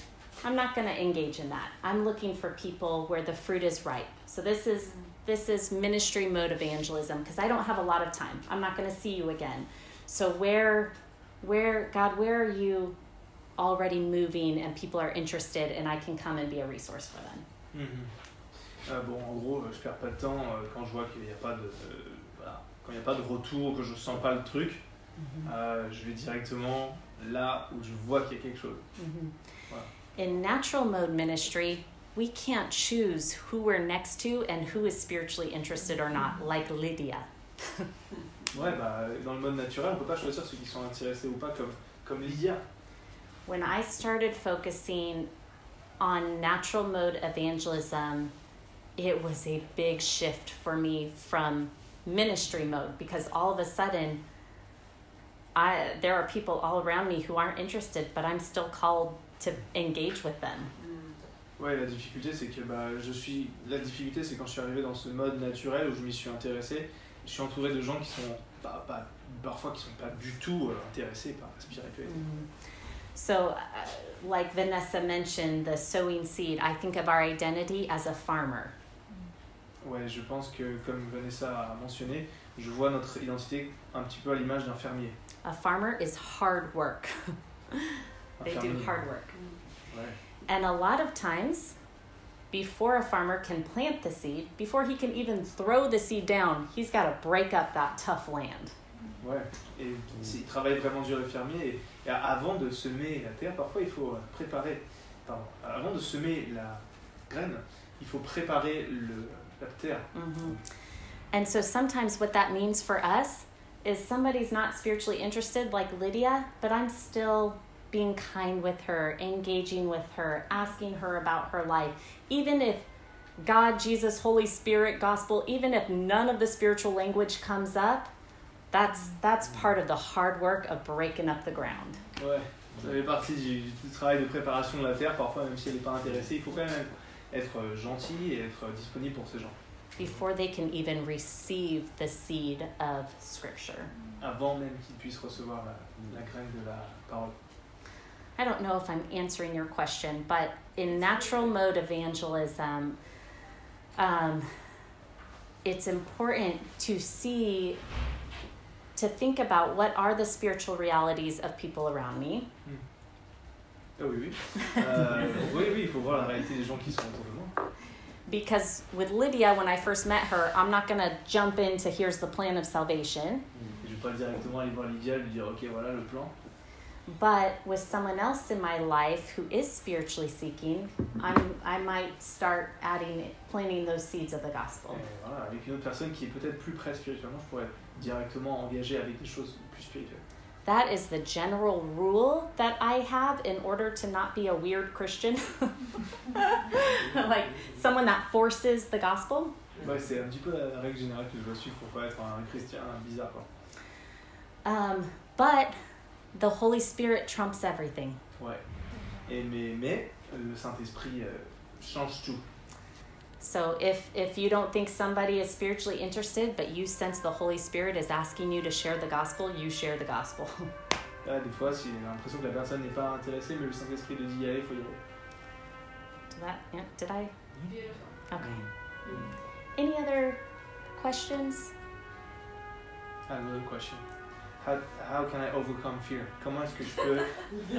I'm not going to engage in that. I'm looking for people where the fruit is ripe. So this is this is ministry mode evangelism because I don't have a lot of time. I'm not going to see you again. So where where God, where are you already moving and people are interested and I can come and be a resource for them? Euh, bon, en gros, euh, je perds pas de temps euh, quand je vois qu'il n'y a pas de, euh, voilà, quand il n'y a pas de retour, que je sens pas le truc. euh, je vais directement là où je vois qu'il y a quelque chose. Mhm. Wow. In natural mode ministry, we can't choose who we're next to and who is spiritually interested or not, like Lydia. Ouais, bah, dans le mode naturel, on peut pas choisir ceux qui sont intéressés ou pas, comme, comme Lydia. When I started focusing on natural mode evangelism, it was a big shift for me from ministry mode because all of a sudden I there are people all around me who aren't interested, but I'm still called to engage with them. Ouais, la difficulté, c'est que bah, je suis. La difficulté, c'est quand je suis arrivé dans ce mode naturel où je m'y suis intéressé, je suis entouré de gens qui sont pas, pas- parfois qui sont pas du tout euh, intéressés par la spiritualité. So, uh, like Vanessa mentioned, the sowing seed, I think of our identity as a farmer. Ouais, je pense que comme Vanessa a mentionné, je vois notre identité un petit peu à l'image d'un fermier. A farmer is hard work. They do hard work. Ouais. And a lot of times, before a farmer can plant the seed, before he can even throw the seed down, he's got to break up that tough land. Ouais. Et il travaille vraiment dur le fermier. Et, avant de semer la terre, parfois il faut préparer. Pardon. Avant de semer la graine, il faut préparer le, la terre. hmm And so sometimes what that means for us is somebody's not spiritually interested, like Lydia, but I'm still being kind with her, engaging with her, asking her about her life. Even if God, Jesus, Holy Spirit, gospel, even if none of the spiritual language comes up, that's that's part of the hard work of breaking up the ground. Ouais. Ça fait partie du, du travail de préparation de la terre. Parfois, même si elle n'est pas intéressée, il faut quand même être euh, gentil et être euh, disponible pour ces gens. before they can even receive the seed of Scripture. Avant même qu'ils puissent recevoir la, la graine de la parole. I don't know if I'm answering your question, but in natural mode evangelism, um, it's important to see, to think about what are the spiritual realities of people around me. Ah oui, oui. Euh, oui, oui, il faut voir la réalité des gens qui sont autour de moi. Because with Lydia, when I first met her, I'm not going to jump into here's the plan of salvation. Et je vais pas directement aller voir Lydia et lui dire ok voilà le plan. But with someone else in my life who is spiritually seeking, I'm, I might start adding, planting those seeds of the gospel. Voilà, avec une autre personne qui est peut-être plus près spirituellement, je pourrais directement engager avec des choses plus spirituelles. That is the general rule that I have in order to not be a weird Christian. like someone that forces the gospel. Ouais, c'est un petit peu la, règle générale que je dois suivre pour pas être un chrétien bizarre quoi. Um, but the Holy Spirit trumps everything. Ouais. Et mais, mais le Saint-Esprit euh, change tout. So if if you don't think somebody is spiritually interested, but you sense the Holy Spirit is asking you to share the gospel, you share the gospel. Là, ah, des fois, si l'impression que la personne n'est pas intéressée, mais le Saint-Esprit lui dit y aller, faut y aller. did that? Yeah, did I? Beautiful. Okay. Mm. Any other questions? I have another question. How, how can I overcome fear? Comment est-ce que je peux...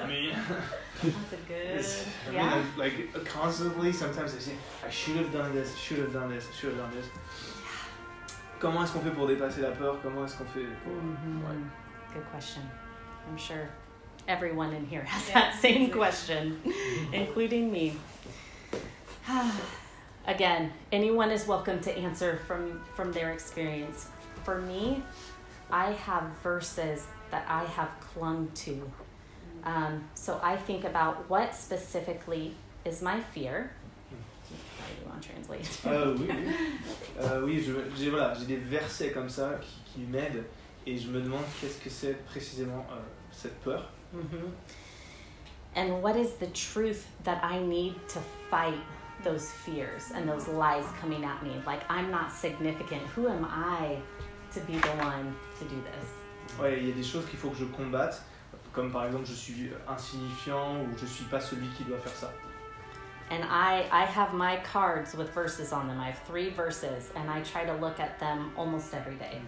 I mean, That's a good. it's, I Yeah. mean, like constantly, sometimes I say, I should have done this, should have done this, should have done this. Comment est-ce qu'on fait pour dépasser la peur Comment est-ce qu'on fait pour... Mhm. Ouais. Good question. I'm sure everyone in here has Yeah, that same question, including me. Again, anyone is welcome to answer from from their experience. For me, I have verses that I have clung to. Um, so I think about what specifically is my fear. How do you want to translate? Euh, oui, oui. Euh, oui, j'ai voilà, j'ai des versets comme ça qui, qui m'aident et je me demande qu'est-ce que c'est précisément euh, cette peur hmm And what is the truth that I need to fight those fears and those lies coming at me? Like, I'm not significant. Who am I to be the one to do this? Ouais, il y a des choses qu'il faut que je combatte, comme par exemple je suis insignifiant ou je suis pas celui qui doit faire ça. And I, I have my cards with verses on them. I have three verses, and I try to look at them almost every day.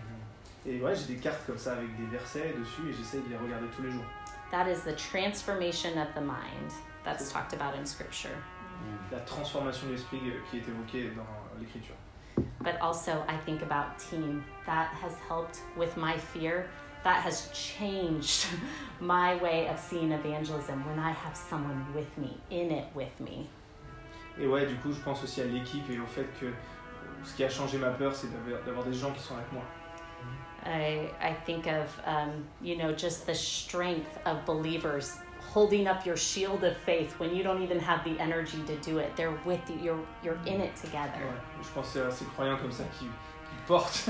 Et ouais, j'ai des cartes comme ça avec des versets dessus et j'essaie de les regarder tous les jours. That is the transformation of the mind that's talked about in Scripture. La transformation de l'esprit qui est évoquée dans l'écriture. But also I think about team. That has helped with my fear. That has changed my way of seeing evangelism when I have someone with me, in it with me. Et ouais, du coup, je pense aussi à l'équipe et au fait que ce qui a changé ma peur, c'est d'avoir- d'avoir des gens qui sont avec moi. I, I think of, um, you know, just the strength of believers holding up your shield of faith when you don't even have the energy to do it. They're with you, you're, you're in it together. Ouais, je pense à ces croyants comme ça qui, qui portent.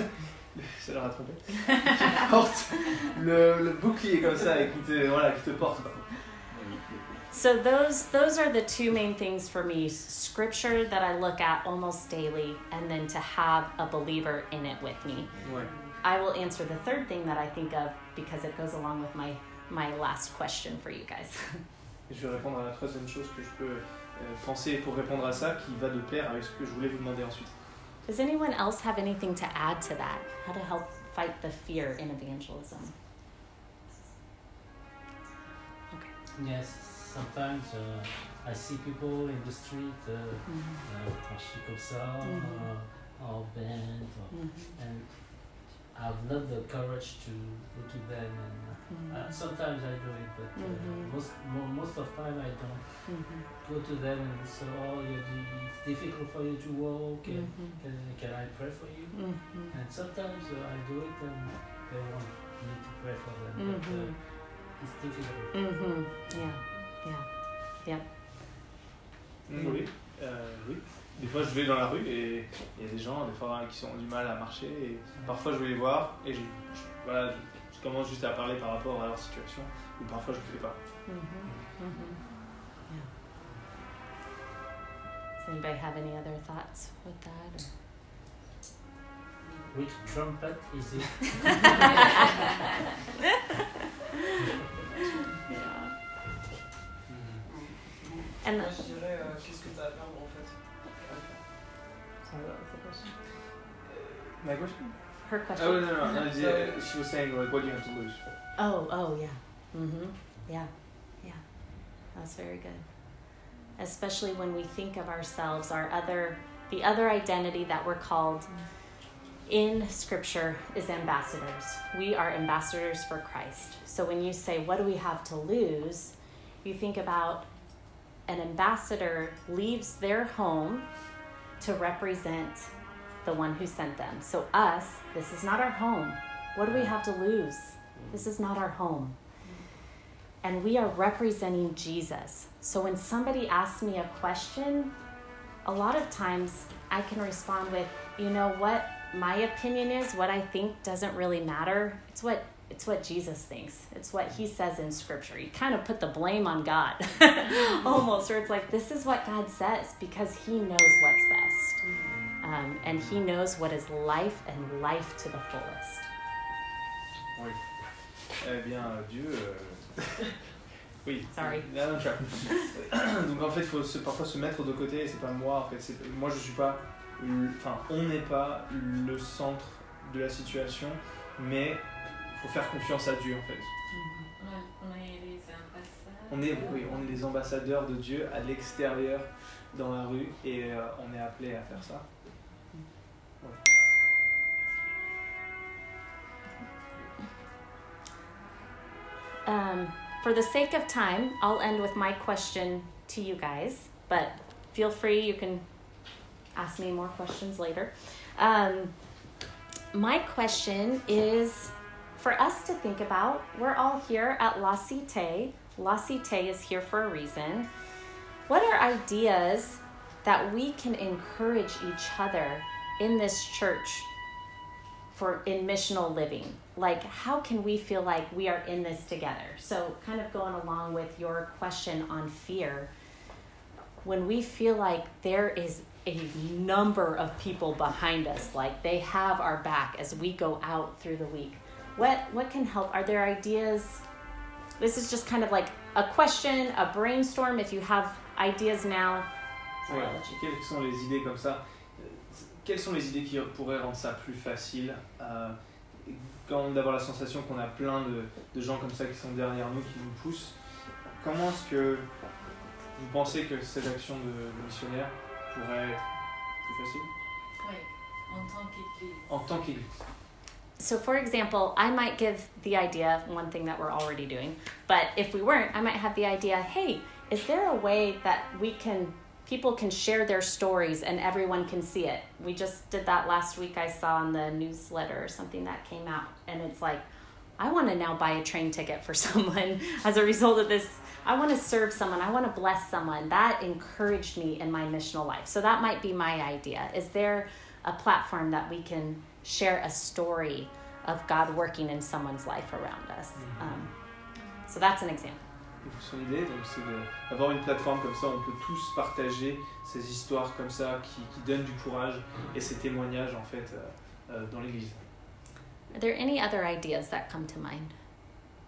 Ça leur a trompé. Qui portent le, le bouclier comme ça et qui te, voilà, qui te quoi. So those those are the two main things for me: scripture that I look at almost daily, and then to have a believer in it with me. Ouais. I will answer the third thing that I think of because it goes along with my my last question for you guys. Et je vais répondre à la troisième chose que je peux euh, penser pour répondre à ça, qui va de pair avec ce que je voulais vous demander ensuite. Does anyone else have anything to add to that? How to help fight the fear in evangelism? Yes, sometimes uh, I see people in the street uh, marcher comme ça, Mhm. euh, en band, or- Mhm. and I've not the courage to go to them. And Mhm. uh, sometimes I do it, but uh, Mhm. most mo- most of time I don't Mhm. go to them and say, "Oh, you it's difficult for you to walk. And Mhm. can, can I pray for you?" And sometimes uh, I do it, and they want me to pray for them, but uh, it's difficult. Mhm. Yeah. Yeah. Mm, Oui, oui. Des fois, je vais dans la rue et il y a des gens, des fois, qui ont du mal à marcher. Et parfois, je vais les voir et je, je- voilà, je, je commence juste à parler par rapport à leur situation. Ou parfois, je ne le fais pas. Mhm. Mhm. Yeah. Does anybody have any other thoughts with that? Or? Which trumpet is it? Yeah. And Moi, je dirais, euh, qu'est-ce que tu as à perdre en fait sorry, what was the question? My question? Her question. Oh, no, no, no. no yeah, she was saying, like, what do you have to lose? Oh, oh, yeah. Mm-hmm. Yeah, yeah. That's very good. Especially when we think of ourselves, our other, the other identity that we're called in Scripture is ambassadors. We are ambassadors for Christ. So when you say, what do we have to lose? You think about an ambassador leaves their home to represent the one who sent them. So, us, this is not our home. What do we have to lose? This is not our home. And we are representing Jesus. So when somebody asks me a question, a lot of times I can respond with, you know what my opinion is, what I think doesn't really matter. It's what it's what Jesus thinks. It's what he says in scripture. You kind of put the blame on God. Almost where it's like this is what God says because he knows what's best. Um, and he knows what is life and life to the fullest. Oui. Eh bien, Dieu. euh, oui. Sorry. No, no, sure. Donc en fait, il faut se- parfois se mettre de côté. C'est pas moi. En fait, c'est moi. Je suis pas. Enfin, on n'est pas le centre de la situation, mais faut faire confiance à Dieu en fait. On est- oui, on est les ambassadeurs de Dieu à l'extérieur, dans la rue, et euh, on est appelé à faire ça. Um, for the sake of time, I'll end with my question to you guys, but feel free, you can ask me more questions later. Um, my question is for us to think about. We're all here at La Cité. La Cité is here for a reason. What are ideas that we can encourage each other in this church for in missional living like how can we feel like we are in this together so kind of going along with your question on fear when we feel like there is a number of people behind us like they have our back as we go out through the week what what can help? Are there ideas? This is just kind of like a question a brainstorm if you have ideas now. Ouais. Quelles sont les idées comme ça? Quelles sont les idées qui pourraient rendre ça plus facile? Euh, Quand d'avoir la sensation qu'on a plein de, de gens comme ça qui sont derrière nous, qui nous poussent, comment est-ce que vous pensez que cette action de, de missionnaire pourrait être plus facile? Oui, en tant qu'église. en tant qu'église So, for example, I might give the idea, one thing that we're already doing, but if we weren't, I might have the idea hey, is there a way that we can, people can share their stories and everyone can see it? We just did that last week, I saw in the newsletter something that came out, and it's like, I want to now buy a train ticket for someone as a result of this. I want to serve someone. I want to bless someone. That encouraged me in my missional life. So that might be my idea. Is there a platform that we can share a story of God working in someone's life around us? Um, so that's an example. Et Son idée, donc, c'est d'avoir une plateforme comme ça, on peut tous partager ces histoires comme ça qui, qui donnent du courage et ces témoignages en fait euh, euh, dans l'église. Are there any other ideas that come to mind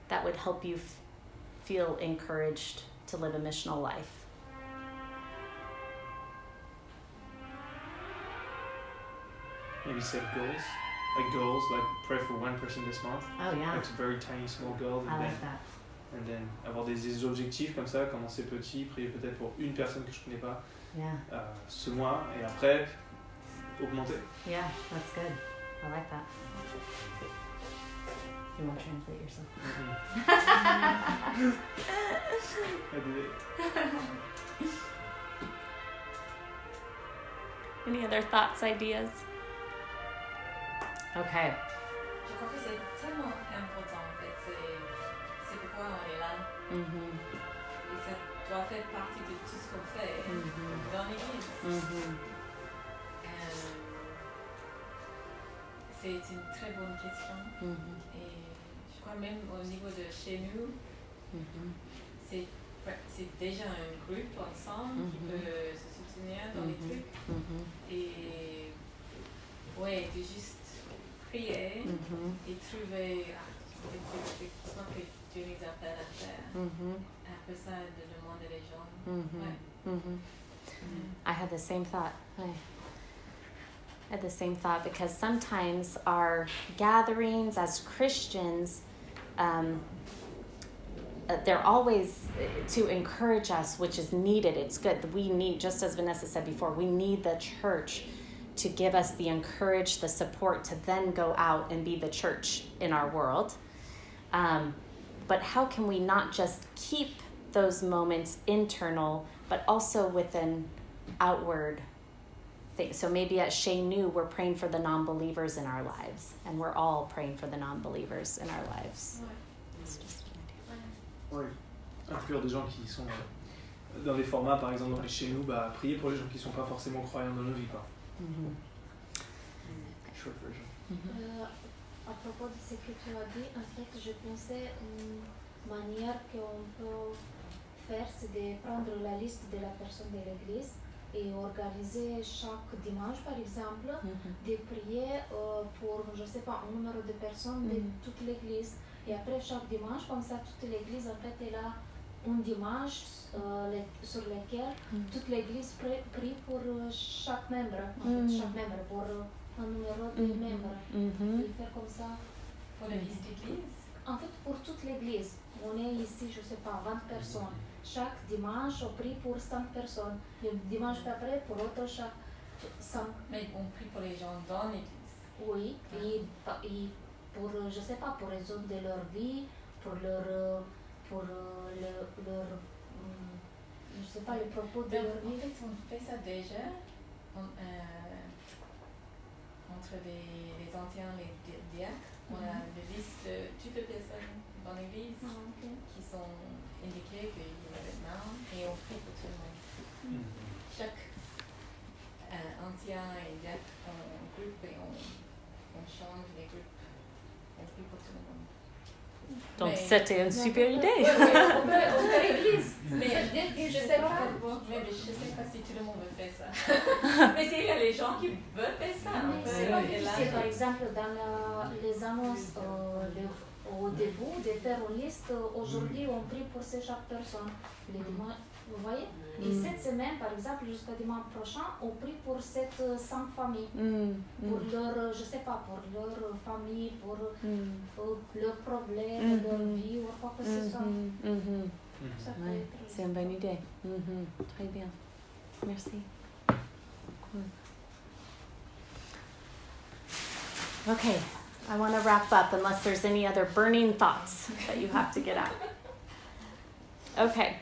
that would help you f- feel encouraged to live a missional life? Maybe set goals, like goals, like pray for one person this month. Oh, yeah. Like a very tiny small goal, I and then like that. And then avoir des, des objectifs comme ça, commencer petit, prier peut-être pour une personne que je connais pas Yeah. euh, ce mois et après augmenter. Yeah, that's good. I like that. You want to translate yourself? Mm-hmm. Aider. Any other thoughts, ideas? Okay. Je crois que c'est tellement important en fait. C'est, pourquoi on est là. Mm-hmm. Et ça doit faire partie de tout ce qu'on fait Mm-hmm. dans l'église. Mm-hmm. Euh, c'est une très bonne question. Mm-hmm. Et je crois même au niveau de chez nous, Mm-hmm. c'est, c'est déjà un groupe ensemble qui Mhm. peut se soutenir dans les Mhm. trucs. Mm-hmm. Et ouais, de juste prier Mm-hmm. et trouver ah, c'est que Dieu nous appelle à faire. Mm-hmm. Après ça, de demander les gens. Mm-hmm. Ouais. Mm-hmm. I had the same thought. I had the same thought because sometimes our gatherings as Christians, um, uh, they're always uh, to encourage us, which is needed. It's good. We need, just as Vanessa said before, we need the church to give us the encourage, the support to then go out and be the church in our world. Um, but how can we not just keep those moments internal, but also with an outward thing? So maybe at chez nous, we're praying for the non believers in our lives, and we're all praying for the non believers in our lives. Oui. Inclure des gens qui sont euh, dans des formats, par exemple, dans les chez nous, bah, prier pour les gens qui sont pas forcément croyants dans nos vies. Quoi. Mhm. Short version. Euh, à propos de ce que tu as dit, en fait, je pensais une manière qu'on peut faire, c'est de prendre la liste de la personne de l'église et organiser chaque dimanche, par exemple, Mhm. de prier euh, pour, je sais pas, un numéro de personnes de Mhm. toute l'église. Et après chaque dimanche, comme ça, toute l'église, en fait, elle a un dimanche euh, sur lequel Mhm. toute l'église prie, prie pour euh, chaque membre, en fait, Mhm. chaque membre, pour euh, un numéro de Mhm. membres. Mhm. Et faire comme ça. Pour la liste d'église? En fait, pour toute l'église, on est ici, je sais pas, 20 personnes. Chaque dimanche, on prie pour 5 personnes. Le dimanche d'après, pour autre, chaque 5. Mais on prie pour les gens dans l'église. Oui, et, pa- et pour, je sais pas, pour raison de leur vie, pour leur, euh, pour euh, le- leur, hum, je sais pas, les propos de leur en fait, on fait ça déjà on- euh, entre les, les anciens et les di- diacres. On a Mhm. des listes de toutes les personnes dans l'église Ah, qui sont indiquées qu'il y a maintenant et on prie pour tout le monde. Chaque euh, ancien et diacre un groupe et on, on change les groupes. On prie pour tout le monde. Donc Mais- c'était une super Ouais, idée. ouais, on peut, on peut l'église. Mais Je je sais sais pas. mais je sais pas si tout le monde veut faire ça. mais s'il y a les gens qui veulent faire ça, c'est par exemple, dans la- les annonces euh, le- au début, de faire une liste. euh, Aujourd'hui, on prie pour ces chaque personne. Les vous voyez? Et Mm. cette semaine, par exemple, jusqu'à dimanche prochain, on prie pour cette euh, cinq familles. Mm, Pour mm, leur, euh, je sais pas, pour leur euh, famille, pour mm, euh, leurs problèmes, Mhm. leur vie ou quoi que ce soit. Ouais, c'est une bonne idée. Très bien. Merci. Cool. Okay, I want to wrap up unless there's any other burning thoughts that you have to get out. Okay.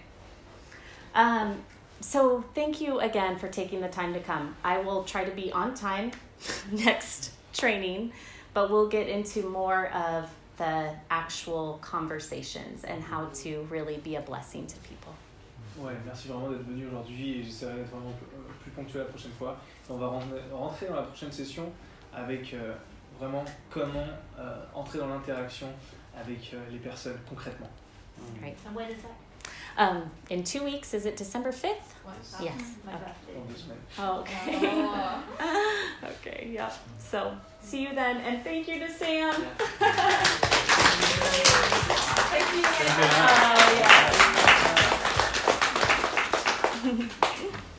Um, so thank you again for taking the time to come. I will try to be on time next training, but we'll get into more of the actual conversations and how to really be a blessing to people. Ouais, merci vraiment d'être venu aujourd'hui et j'essaierai d'être vraiment plus, euh, ponctuel la prochaine fois. On va rentrer dans la prochaine session avec euh, vraiment comment euh, entrer dans l'interaction avec euh, les personnes concrètement. Right. And when is that? Um, in two weeks, is it December 5th? Ouais. Yes. My Okay. birthday. Dans deux semaines. Oh, okay. Oh. okay, yeah. So see you then, and thank you to Sam. Thank you. Oh, yes.